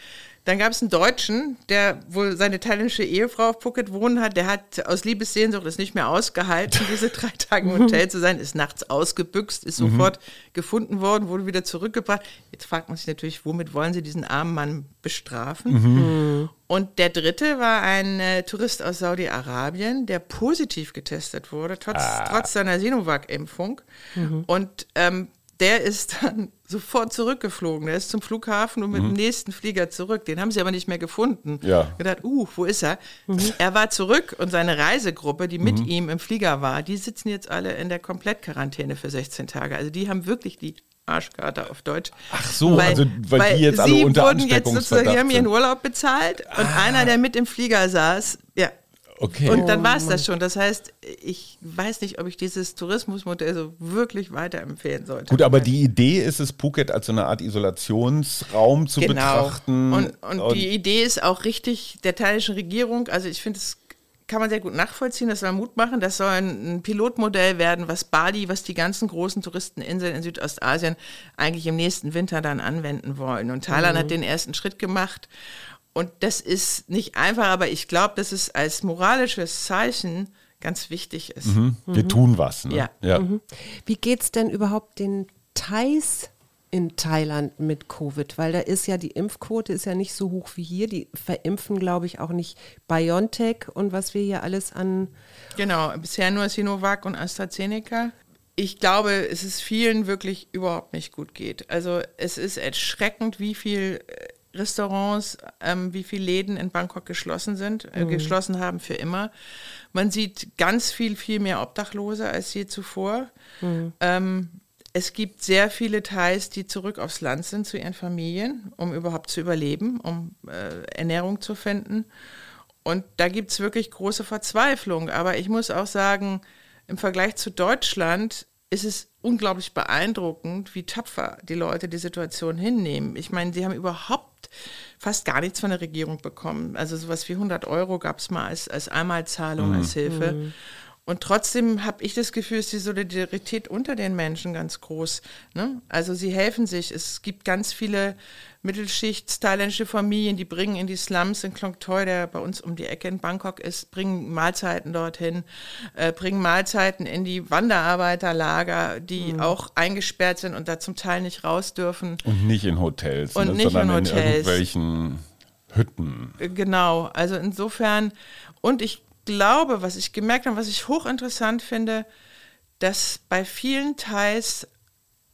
Dann gab es einen Deutschen, der wohl seine thailändische Ehefrau auf Phuket wohnen hat. Der hat aus Liebessehnsucht es nicht mehr ausgehalten, diese drei Tage im Hotel zu sein, ist nachts ausgebüxt, ist mhm. sofort gefunden worden, wurde wieder zurückgebracht. Jetzt fragt man sich natürlich, womit wollen sie diesen armen Mann bestrafen? Mhm. Und der dritte war ein äh, Tourist aus Saudi-Arabien, der positiv getestet wurde, trotz, ah. trotz seiner Sinovac-Impfung. Mhm. Und ähm, der ist dann sofort zurückgeflogen. Der ist zum Flughafen und mit mhm. dem nächsten Flieger zurück. Den haben sie aber nicht mehr gefunden. Ja. Gedacht, uh, wo ist er? Mhm. Er war zurück und seine Reisegruppe, die mit mhm. ihm im Flieger war, die sitzen jetzt alle in der Komplettquarantäne für 16 Tage. Also die haben wirklich die Arschkarte auf Deutsch. Ach so, weil, also weil, weil die jetzt alle unter wurden jetzt sozusagen, die haben ihren Urlaub bezahlt und ah. einer, der mit im Flieger saß, ja, Okay. Und dann war es das schon. Das heißt, ich weiß nicht, ob ich dieses Tourismusmodell so wirklich weiterempfehlen sollte. Gut, aber die Idee ist es, Phuket als so eine Art Isolationsraum zu genau. betrachten. Und, und, und die Idee ist auch richtig der thailändischen Regierung. Also ich finde, es kann man sehr gut nachvollziehen, das soll Mut machen. Das soll ein, Pilotmodell werden, was Bali, was die ganzen großen Touristeninseln in Südostasien eigentlich im nächsten Winter dann anwenden wollen. Und Thailand mhm. hat den ersten Schritt gemacht. Und das ist nicht einfach, aber ich glaube, dass es als moralisches Zeichen ganz wichtig ist. Mhm. Wir mhm. tun was. Ne? Ja. ja. Mhm. Wie geht es denn überhaupt den Thais in Thailand mit Covid? Weil da ist ja die Impfquote ist ja nicht so hoch wie hier. Die verimpfen, glaube ich, auch nicht BioNTech und was wir hier alles an. Genau, bisher nur Sinovac und AstraZeneca. Ich glaube, es ist vielen wirklich überhaupt nicht gut geht. Also es ist erschreckend, wie viel äh, Restaurants, ähm, wie viele Läden in Bangkok geschlossen sind, äh, mhm. geschlossen haben für immer. Man sieht ganz viel, viel mehr Obdachlose als je zuvor. Mhm. Ähm, es gibt sehr viele Thais, die zurück aufs Land sind zu ihren Familien, um überhaupt zu überleben, um äh, Ernährung zu finden. Und da gibt es wirklich große Verzweiflung. Aber ich muss auch sagen, im Vergleich zu Deutschland ist es unglaublich beeindruckend, wie tapfer die Leute die Situation hinnehmen. Ich meine, sie haben überhaupt fast, fast gar nichts von der Regierung bekommen. Also sowas wie 100 Euro gab es mal als, als Einmalzahlung, als Hilfe. Und trotzdem habe ich das Gefühl, ist die Solidarität unter den Menschen ganz groß. Ne? Also sie helfen sich. Es gibt ganz viele Mittelschicht-thailändische Familien, die bringen in die Slums in Klong Toi, der bei uns um die Ecke in Bangkok ist, bringen Mahlzeiten dorthin, äh, bringen Mahlzeiten in die Wanderarbeiterlager, die mhm. auch eingesperrt sind und da zum Teil nicht raus dürfen. Und nicht in Hotels, und ne, nicht sondern in, Hotels. in irgendwelchen Hütten. Genau, also insofern, und ich glaube, was ich gemerkt habe, was ich hochinteressant finde, dass bei vielen Teils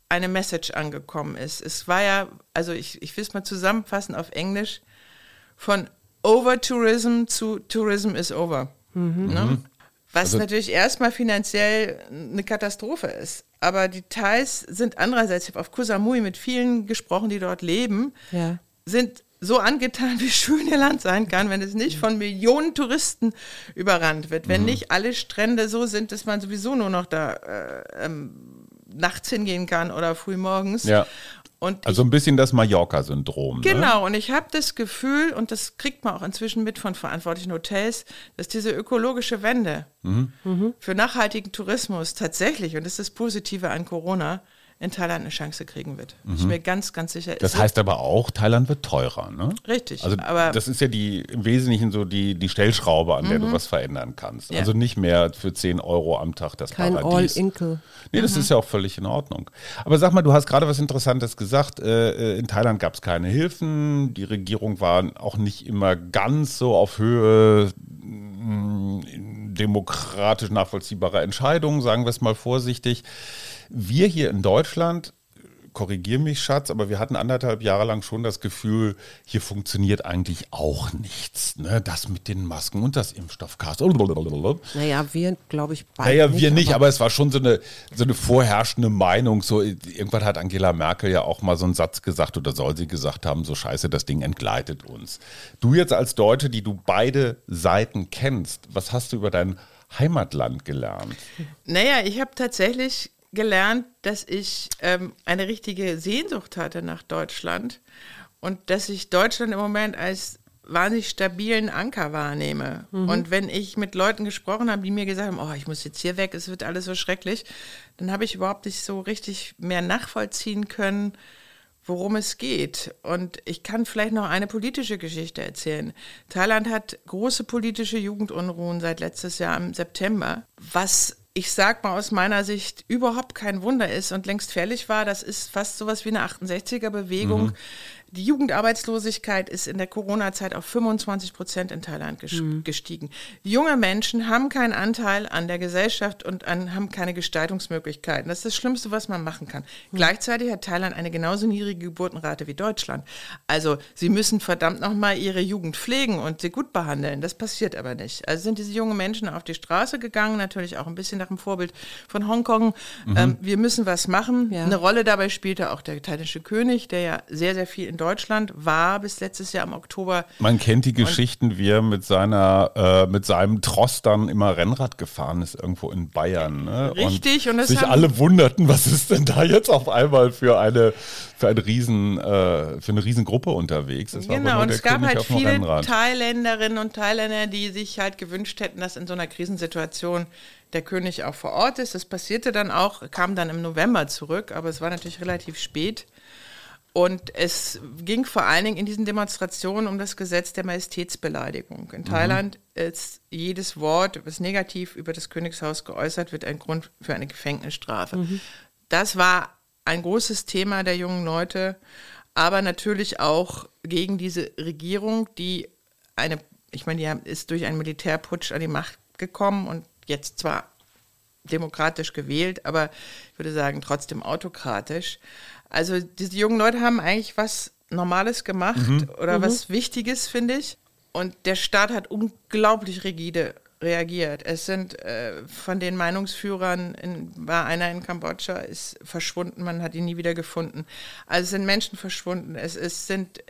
eine Message angekommen ist. Es war ja, also ich, ich will es mal zusammenfassen auf Englisch, von Over-Tourism zu Tourism is over. Mhm. Ne? Mhm. Was also, natürlich erstmal finanziell eine Katastrophe ist. Aber die Thais sind andererseits, ich habe auf Koh Samui mit vielen gesprochen, die dort leben, ja. sind so angetan, wie schön ihr Land sein kann, wenn es nicht von Millionen Touristen überrannt wird, wenn mhm. nicht alle Strände so sind, dass man sowieso nur noch da äh, ähm, nachts hingehen kann oder früh morgens. Ja. Und also ein bisschen das Mallorca-Syndrom. Ne? Genau, ne? und ich habe das Gefühl, und das kriegt man auch inzwischen mit von verantwortlichen Hotels, dass diese ökologische Wende mhm. für nachhaltigen Tourismus tatsächlich, und das ist das Positive an Corona, in Thailand eine Chance kriegen wird. Mhm. Ich bin mir ganz, ganz sicher. Das heißt aber auch, Thailand wird teurer, ne? Richtig. Also aber das ist ja die im Wesentlichen so die, die Stellschraube, an der du mhm. was verändern kannst. Ja. Also nicht mehr für 10 Euro am Tag das Kein Paradies. All-Inkle. Nee, das mhm. ist ja auch völlig in Ordnung. Aber sag mal, du hast gerade was Interessantes gesagt. Äh, äh, in Thailand gab es keine Hilfen. Die Regierung war auch nicht immer ganz so auf Höhe mm, demokratisch nachvollziehbarer Entscheidungen, sagen wir es mal vorsichtig. Wir hier in Deutschland korrigiere mich, Schatz, aber wir hatten anderthalb Jahre lang schon das Gefühl, hier funktioniert eigentlich auch nichts. Ne? Das mit den Masken und das Impfstoffcast. Naja, wir, glaube ich, beide. Naja, wir nicht, aber, aber, es war schon so eine, so eine vorherrschende Meinung. So, irgendwann hat Angela Merkel ja auch mal so einen Satz gesagt oder soll sie gesagt haben, so scheiße, das Ding entgleitet uns. Du jetzt als Deutsche, die du beide Seiten kennst, was hast du über dein Heimatland gelernt? Naja, ich habe tatsächlich gelernt, dass ich ähm, eine richtige Sehnsucht hatte nach Deutschland und dass ich Deutschland im Moment als wahnsinnig stabilen Anker wahrnehme. Mhm. Und wenn ich mit Leuten gesprochen habe, die mir gesagt haben, oh, ich muss jetzt hier weg, es wird alles so schrecklich, dann habe ich überhaupt nicht so richtig mehr nachvollziehen können, worum es geht. Und ich kann vielleicht noch eine politische Geschichte erzählen. Thailand hat große politische Jugendunruhen seit letztes Jahr im September, was ich sag mal aus meiner Sicht, überhaupt kein Wunder ist und längst fällig war. Das ist fast sowas wie eine 68er-Bewegung, mhm. Die Jugendarbeitslosigkeit ist in der Corona-Zeit auf 25 Prozent in Thailand mhm. gestiegen. Junge Menschen haben keinen Anteil an der Gesellschaft und an, haben keine Gestaltungsmöglichkeiten. Das ist das Schlimmste, was man machen kann. Mhm. Gleichzeitig hat Thailand eine genauso niedrige Geburtenrate wie Deutschland. Also sie müssen verdammt nochmal ihre Jugend pflegen und sie gut behandeln. Das passiert aber nicht. Also sind diese jungen Menschen auf die Straße gegangen, natürlich auch ein bisschen nach dem Vorbild von Hongkong. Mhm. Ähm, wir müssen was machen. Ja. Eine Rolle dabei spielte auch der thailändische König, der ja sehr, sehr viel in Deutschland Deutschland war bis letztes Jahr im Oktober. Man kennt die Geschichten, wie er mit seiner, äh, mit seinem Tross dann immer Rennrad gefahren ist, irgendwo in Bayern. Ne? Richtig. Und, und sich alle wunderten, was ist denn da jetzt auf einmal für eine, für ein Riesen, äh, für eine Riesengruppe unterwegs. Das genau, und es gab halt viele Thailänderinnen und Thailänder, die sich halt gewünscht hätten, dass in so einer Krisensituation der König auch vor Ort ist. Das passierte dann auch, kam dann im November zurück, aber es war natürlich relativ spät. Und es ging vor allen Dingen in diesen Demonstrationen um das Gesetz der Majestätsbeleidigung. In mhm. Thailand ist jedes Wort, was negativ über das Königshaus geäußert wird, ein Grund für eine Gefängnisstrafe. Mhm. Das war ein großes Thema der jungen Leute, aber natürlich auch gegen diese Regierung, die eine, ich meine, die ist durch einen Militärputsch an die Macht gekommen und jetzt zwar demokratisch gewählt, aber ich würde sagen trotzdem autokratisch. Also diese jungen Leute haben eigentlich was Normales gemacht mhm. oder mhm. was Wichtiges, finde ich. Und der Staat hat unglaublich rigide reagiert. Es sind äh, von den Meinungsführern, in, war einer in Kambodscha, ist verschwunden, man hat ihn nie wieder gefunden. Also es sind Menschen verschwunden. Es, es sind äh,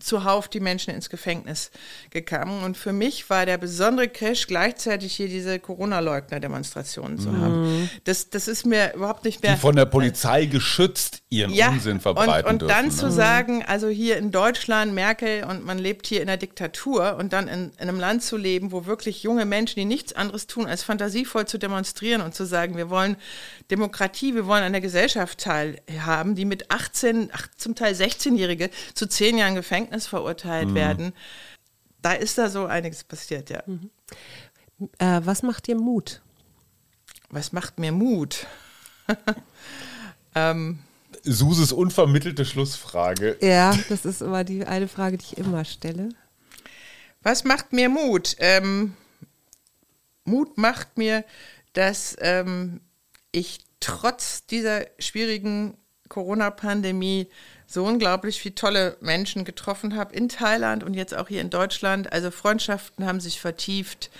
zuhauf die Menschen ins Gefängnis gekommen. Und für mich war der besondere Crash gleichzeitig hier diese Corona-Leugner-Demonstrationen zu haben. Das, das ist mir überhaupt nicht mehr. Die von der Polizei geschützt ihren ja, Unsinn verbreiten und, und dann dürfen. zu ne? sagen, also hier in Deutschland, Merkel und man lebt hier in der Diktatur und dann in, in einem Land zu leben, wo wirklich junge Menschen, die nichts anderes tun, als fantasievoll zu demonstrieren und zu sagen, wir wollen Demokratie, wir wollen an der Gesellschaft teilhaben, die mit 18, ach, zum Teil 16-Jährige zu zehn Jahren Gefängnis verurteilt werden. Da ist da so einiges passiert, ja. Äh, was macht dir Mut? Was macht mir Mut? ähm, Suses unvermittelte Schlussfrage. Ja, das ist immer die eine Frage, die ich immer stelle. Was macht mir Mut? Ähm, Mut macht mir, dass ähm, ich trotz dieser schwierigen Corona-Pandemie so unglaublich viele tolle Menschen getroffen habe in Thailand und jetzt auch hier in Deutschland. Also Freundschaften haben sich vertieft.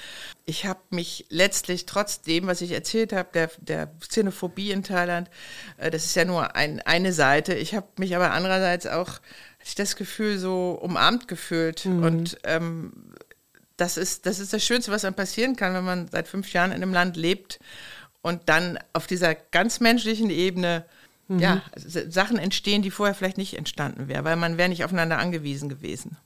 Ich habe mich letztlich trotz dem, was ich erzählt habe, der, der Xenophobie in Thailand, äh, das ist ja nur ein, eine Seite. Ich habe mich aber andererseits auch, hatte ich das Gefühl, so umarmt gefühlt und ähm, das ist, das ist das Schönste, was einem passieren kann, wenn man seit fünf Jahren in einem Land lebt und dann auf dieser ganz menschlichen Ebene ja, S- Sachen entstehen, die vorher vielleicht nicht entstanden wären, weil man wäre nicht aufeinander angewiesen gewesen.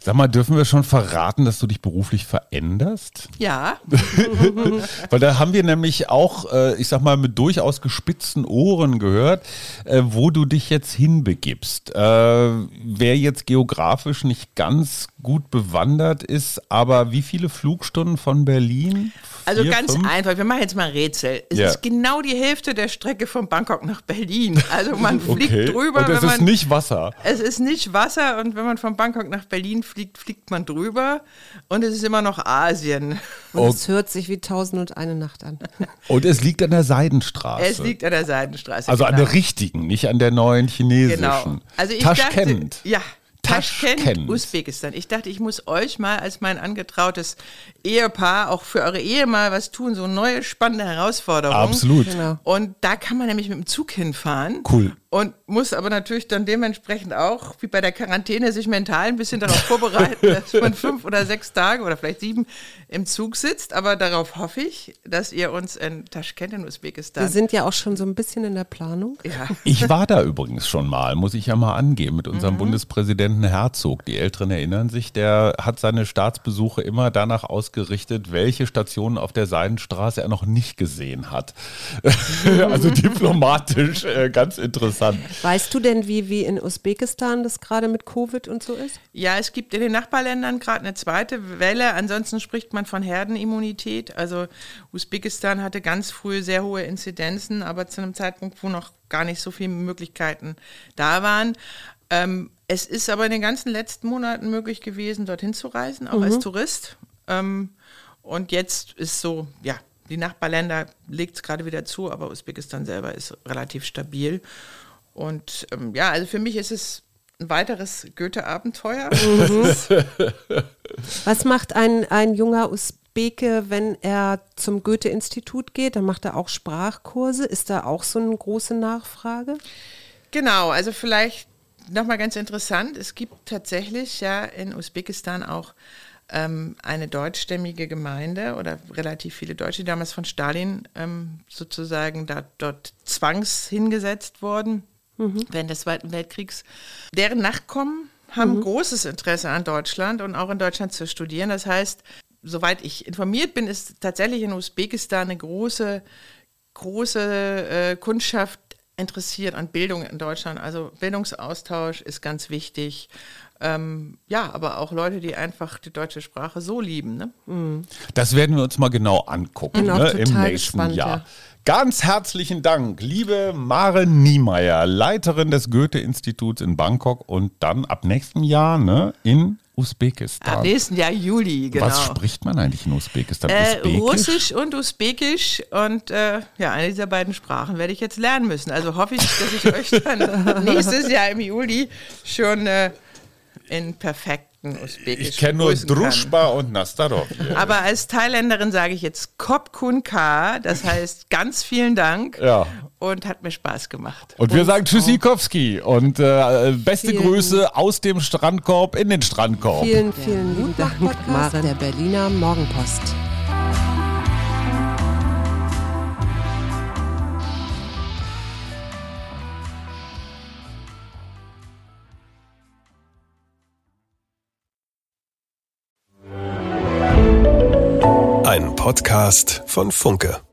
Sag mal, dürfen wir schon verraten, dass du dich beruflich veränderst? Ja, Weil da haben wir nämlich auch, äh, ich sag mal, mit durchaus gespitzten Ohren gehört, äh, wo du dich jetzt hinbegibst. Äh, wer jetzt geografisch nicht ganz gut bewandert ist, aber wie viele Flugstunden von Berlin? Also Vier, ganz fünf? einfach. Wir machen jetzt mal ein Rätsel. Es Ja. ist genau die Hälfte der Strecke von Bangkok nach Berlin. Also man fliegt Okay. drüber. Und es wenn ist man, nicht Wasser. Es ist nicht Wasser und wenn man von Bangkok nach Berlin fliegt, fliegt man drüber und es ist immer noch Asien. Und Oh. es hört sich wie Tausend und eine Nacht an. Und es liegt an der Seidenstraße. Es liegt an der Seidenstraße. also an genau. der richtigen, nicht an der neuen chinesischen. Genau. Also ich Taschkent. dachte, ja, Taschkent, Taschkent. Usbekistan. Ich dachte, ich muss euch mal als mein angetrautes Ehepaar auch für eure Ehe mal was tun, so neue spannende Herausforderungen. Absolut. Genau. Und da kann man nämlich mit dem Zug hinfahren. Cool. Und muss aber natürlich dann dementsprechend auch, wie bei der Quarantäne, sich mental ein bisschen darauf vorbereiten, dass man fünf oder sechs Tage oder vielleicht sieben im Zug sitzt. Aber darauf hoffe ich, dass ihr uns in Taschkent in Usbekistan. Wir sind ja auch schon so ein bisschen in der Planung. ja. Ich war da übrigens schon mal, muss ich ja mal angeben, mit Mhm. unserem Bundespräsidenten Herzog. Die Älteren erinnern sich, der hat seine Staatsbesuche immer danach ausgerichtet, welche Stationen auf der Seidenstraße er noch nicht gesehen hat. also diplomatisch äh, ganz interessant. Weißt du denn, wie, wie in Usbekistan das gerade mit Covid und so ist? Ja, es gibt in den Nachbarländern gerade eine zweite Welle. Ansonsten spricht man von Herdenimmunität. Also Usbekistan hatte ganz früh sehr hohe Inzidenzen, aber zu einem Zeitpunkt, wo noch gar nicht so viele Möglichkeiten da waren. Ähm, es ist aber in den ganzen letzten Monaten möglich gewesen, dorthin zu reisen, auch als Tourist. Ähm, und jetzt ist so, ja, die Nachbarländer legt es gerade wieder zu, aber Usbekistan selber ist relativ stabil. Und ähm, ja, also für mich ist es ein weiteres Goethe-Abenteuer. Ist- Was macht ein, ein junger Usbeke, wenn er zum Goethe-Institut geht? Dann macht er auch Sprachkurse. Ist da auch so eine große Nachfrage? Genau, also vielleicht nochmal ganz interessant, es gibt tatsächlich ja in Usbekistan auch ähm, eine deutschstämmige Gemeinde oder relativ viele Deutsche, die damals von Stalin ähm, sozusagen da, dort zwangs hingesetzt wurden während des Zweiten Weltkriegs. Deren Nachkommen haben großes Interesse an Deutschland und auch in Deutschland zu studieren. Das heißt, soweit ich informiert bin, ist tatsächlich in Usbekistan eine große, große äh, Kundschaft interessiert an Bildung in Deutschland. Also Bildungsaustausch ist ganz wichtig. Ähm, ja, aber auch Leute, die einfach die deutsche Sprache so lieben. Ne? Das werden wir uns mal genau angucken ne, im nächsten gespannt, Jahr. ja. Ganz herzlichen Dank, liebe Maren Niemeyer, Leiterin des Goethe-Instituts in Bangkok und dann ab nächstem Jahr ne, in Usbekistan. Ab nächsten Jahr Juli, genau. Was spricht man eigentlich in Usbekistan? Äh, Usbekisch? Russisch und Usbekisch und äh, ja, eine dieser beiden Sprachen werde ich jetzt lernen müssen. Also hoffe ich, dass ich euch dann nächstes Jahr im Juli schon äh, in perfekten usbekisch Ich kenne nur. Druschba und Nastarov. Aber als Thailänderin sage ich jetzt Kop Kun Ka, das heißt ganz vielen Dank Ja. und hat mir Spaß gemacht. Und wir sagen Tschüssikowski und äh, beste Vielen- Grüße aus dem Strandkorb in den Strandkorb. Vielen, vielen lieben Dank, Maren, der Berliner Morgenpost. Podcast von Funke.